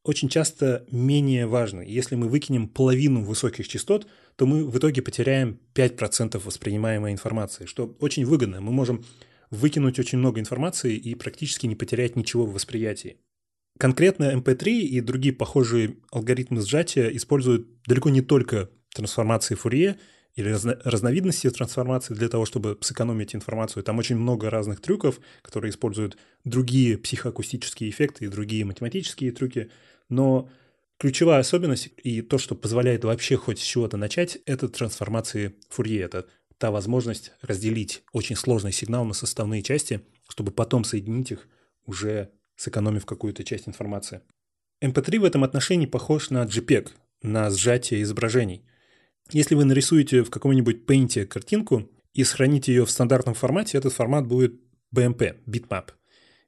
очень часто менее важны. Если мы выкинем половину высоких частот, то мы в итоге потеряем 5% воспринимаемой информации, что очень выгодно. Мы можем выкинуть очень много информации и практически не потерять ничего в восприятии. Конкретно MP3 и другие похожие алгоритмы сжатия используют далеко не только трансформации Фурье или разно- разновидности трансформации для того, чтобы сэкономить информацию. Там очень много разных трюков, которые используют другие психоакустические эффекты и другие математические трюки. Но ключевая особенность и то, что позволяет вообще хоть с чего-то начать, это трансформации Фурье. Это та возможность разделить очень сложный сигнал на составные части, чтобы потом соединить их уже сэкономив какую-то часть информации. MP3 в этом отношении похож на JPEG, на сжатие изображений. Если вы нарисуете в каком-нибудь Paint картинку и сохраните ее в стандартном формате, этот формат будет BMP, bitmap.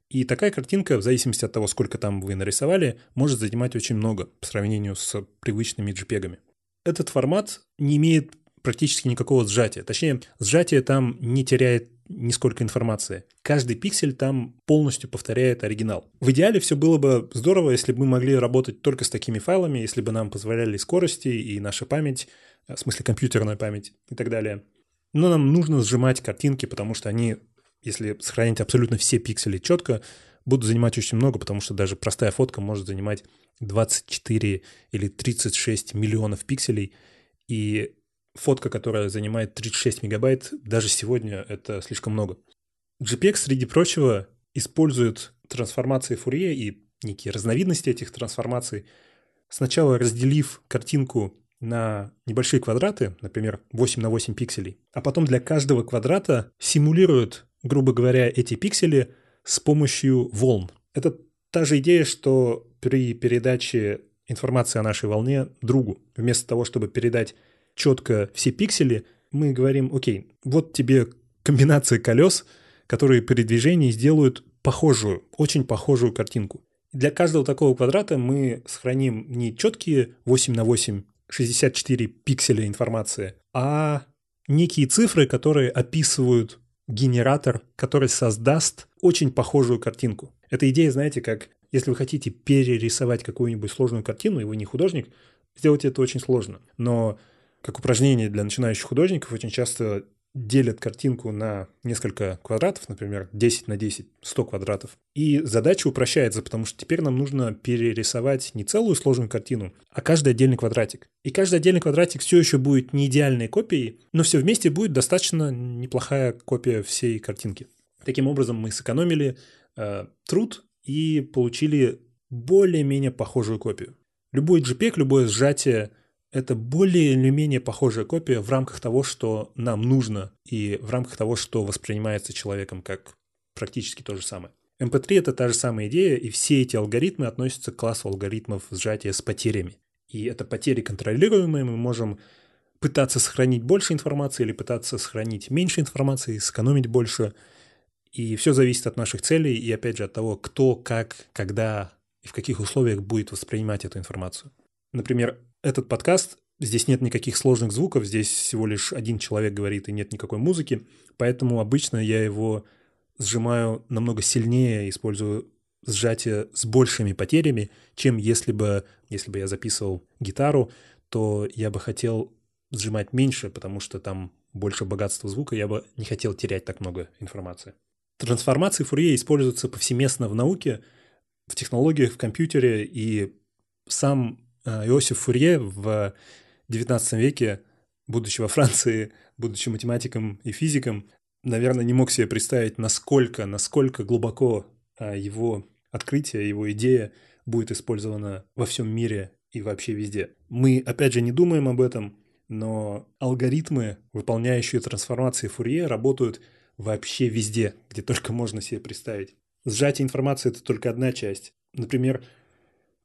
И такая картинка, в зависимости от того, сколько там вы нарисовали, может занимать очень много по сравнению с привычными JPEG. Этот формат не имеет практически никакого сжатия. Точнее, сжатие там не теряет нисколько информации. Каждый пиксель там полностью повторяет оригинал. В идеале все было бы здорово, если бы мы могли работать только с такими файлами, если бы нам позволяли скорости и наша память, в смысле компьютерная память и так далее. Но нам нужно сжимать картинки, потому что они, если сохранить абсолютно все пиксели четко, будут занимать очень много, потому что даже простая фотка может занимать 24 или 36 миллионов пикселей, и фотка, которая занимает 36 мегабайт, даже сегодня это слишком много. JPEG, среди прочего, использует трансформации Фурье и некие разновидности этих трансформаций, сначала разделив картинку на небольшие квадраты, например, 8 на 8 пикселей, а потом для каждого квадрата симулирует, грубо говоря, эти пиксели с помощью волн. Это та же идея, что при передаче информации о нашей волне другу, вместо того, чтобы передать четко все пиксели, мы говорим, окей, вот тебе комбинация колес, которые при движении сделают похожую, очень похожую картинку. Для каждого такого квадрата мы сохраним не четкие 8 на 8 64 пикселя информации, а некие цифры, которые описывают генератор, который создаст очень похожую картинку. Эта идея, знаете, как если вы хотите перерисовать какую-нибудь сложную картину, и вы не художник, сделать это очень сложно. Но как упражнение для начинающих художников очень часто делят картинку на несколько квадратов, например, 10 на 10, 100 квадратов. И задача упрощается, потому что теперь нам нужно перерисовать не целую сложную картину, а каждый отдельный квадратик. И каждый отдельный квадратик все еще будет не идеальной копией, но все вместе будет достаточно неплохая копия всей картинки. Таким образом, мы сэкономили э, труд и получили более-менее похожую копию. Любой JPEG, любое сжатие это более или менее похожая копия в рамках того, что нам нужно, и в рамках того, что воспринимается человеком как практически то же самое. MP3 — это та же самая идея, и все эти алгоритмы относятся к классу алгоритмов сжатия с потерями. И это потери контролируемые, мы можем пытаться сохранить больше информации или пытаться сохранить меньше информации, сэкономить больше. И все зависит от наших целей и, опять же, от того, кто, как, когда и в каких условиях будет воспринимать эту информацию. Например, этот подкаст, здесь нет никаких сложных звуков, здесь всего лишь один человек говорит и нет никакой музыки, поэтому обычно я его сжимаю намного сильнее, использую сжатие с большими потерями, чем если бы, если бы я записывал гитару, то я бы хотел сжимать меньше, потому что там больше богатства звука, я бы не хотел терять так много информации. Трансформации Фурье используются повсеместно в науке, в технологиях, в компьютере, и сам Иосиф Фурье в XIX веке, будучи во Франции, будучи математиком и физиком, наверное, не мог себе представить, насколько, насколько глубоко а, его открытие, его идея будет использована во всем мире и вообще везде. Мы, опять же, не думаем об этом, но алгоритмы, выполняющие трансформации Фурье, работают вообще везде, где только можно себе представить. Сжатие информации – это только одна часть. Например,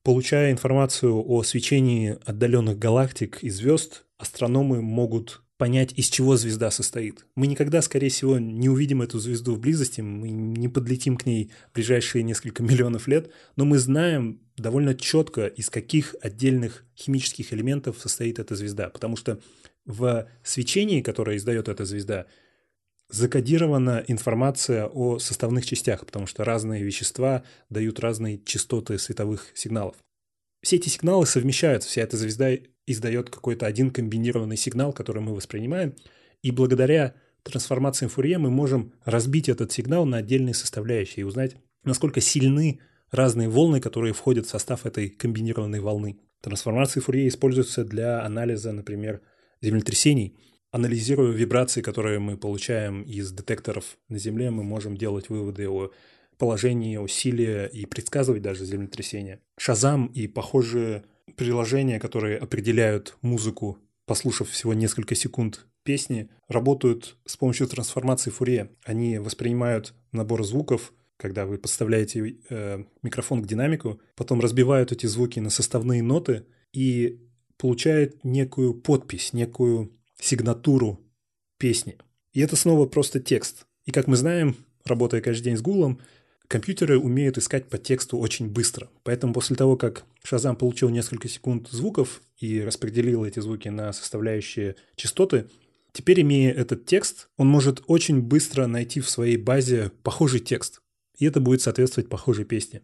Получая информацию о свечении отдаленных галактик и звезд, астрономы могут понять, из чего звезда состоит. Мы никогда, скорее всего, не увидим эту звезду в близости, мы не подлетим к ней в ближайшие несколько миллионов лет, но мы знаем довольно четко, из каких отдельных химических элементов состоит эта звезда, потому что в свечении, которое издает эта звезда, закодирована информация о составных частях, потому что разные вещества дают разные частоты световых сигналов. все эти сигналы совмещаются, вся эта звезда издает какой-то один комбинированный сигнал, который мы воспринимаем, и благодаря трансформации Фурье мы можем разбить этот сигнал на отдельные составляющие и узнать, насколько сильны разные волны, которые входят в состав этой комбинированной волны. Трансформации Фурье используются для анализа, например, землетрясений. Анализируя вибрации, которые мы получаем из детекторов на Земле, мы можем делать выводы о положении, усилия и предсказывать даже землетрясения. Шазам и похожие приложения, которые определяют музыку, послушав всего несколько секунд песни, работают с помощью трансформации Фурье. Они воспринимают набор звуков, когда вы подставляете э, микрофон к динамику, потом разбивают эти звуки на составные ноты и получают некую подпись, некую сигнатуру песни. И это снова просто текст. И как мы знаем, работая каждый день с Гулом, компьютеры умеют искать по тексту очень быстро. Поэтому после того, как Шазам получил несколько секунд звуков и распределил эти звуки на составляющие частоты, теперь, имея этот текст, он может очень быстро найти в своей базе похожий текст. И это будет соответствовать похожей песне.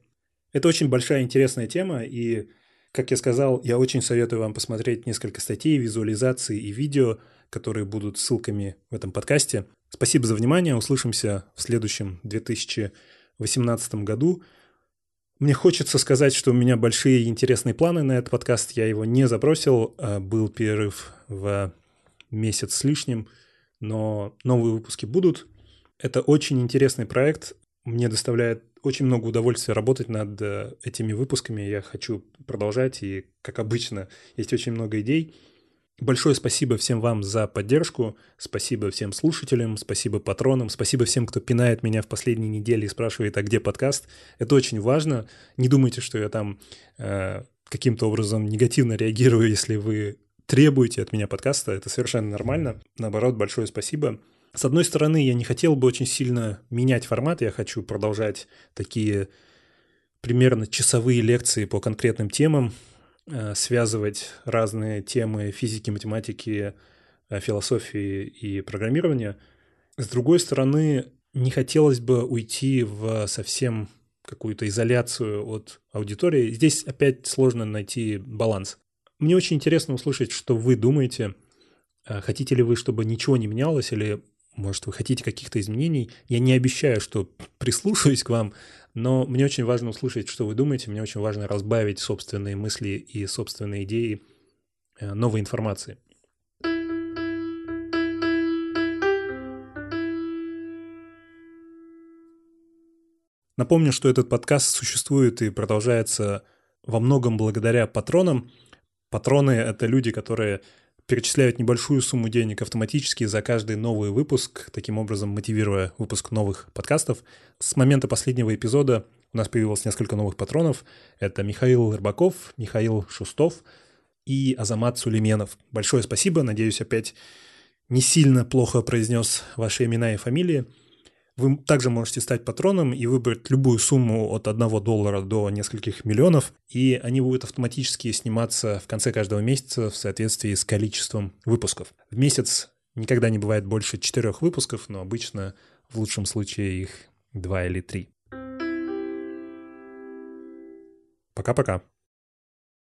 Это очень большая интересная тема, и, как я сказал, я очень советую вам посмотреть несколько статей, визуализаций и видео, которые будут ссылками в этом подкасте. Спасибо за внимание, услышимся в следующем 2000 2018 году. Мне хочется сказать, что у меня большие интересные планы на этот подкаст. Я его не забросил. А был перерыв в месяц с лишним, но новые выпуски будут. Это очень интересный проект. Мне доставляет очень много удовольствия работать над э, этими выпусками. Я хочу продолжать, и, как обычно, есть очень много идей. Большое спасибо всем вам за поддержку, спасибо всем слушателям, спасибо патронам, спасибо всем, кто пинает меня в последние недели и спрашивает, а где подкаст. Это очень важно. Не думайте, что я там э, каким-то образом негативно реагирую, если вы требуете от меня подкаста. Это совершенно нормально. Наоборот, большое спасибо. С одной стороны, я не хотел бы очень сильно менять формат, я хочу продолжать такие примерно часовые лекции по конкретным темам, Э, связывать разные темы физики, математики, э, философии и программирования. С другой стороны, не хотелось бы уйти в совсем какую-то изоляцию от аудитории. Здесь опять сложно найти баланс. Мне очень интересно услышать, что вы думаете. Э, хотите ли вы, чтобы ничего не менялось, или, может, вы хотите каких-то изменений? Я не обещаю, что прислушаюсь к вам, но мне очень важно услышать, что вы думаете, мне очень важно разбавить собственные мысли и собственные идеи э, новой информации. Напомню, что этот подкаст существует и продолжается во многом благодаря патронам. Патроны — это люди, которые перечисляют небольшую сумму денег автоматически за каждый новый выпуск, таким образом мотивируя выпуск новых подкастов. С момента последнего эпизода у нас появилось несколько новых патронов. Это Михаил Рыбаков, Михаил Шустов и Азамат Сулейменов. Большое спасибо, надеюсь, опять не сильно плохо произнес ваши имена и фамилии. Вы также можете стать патроном и выбрать любую сумму от 1 доллара до нескольких миллионов, и они будут автоматически сниматься в конце каждого месяца в соответствии с количеством выпусков. В месяц никогда не бывает больше четырех выпусков, но обычно в лучшем случае их два или три. Пока-пока.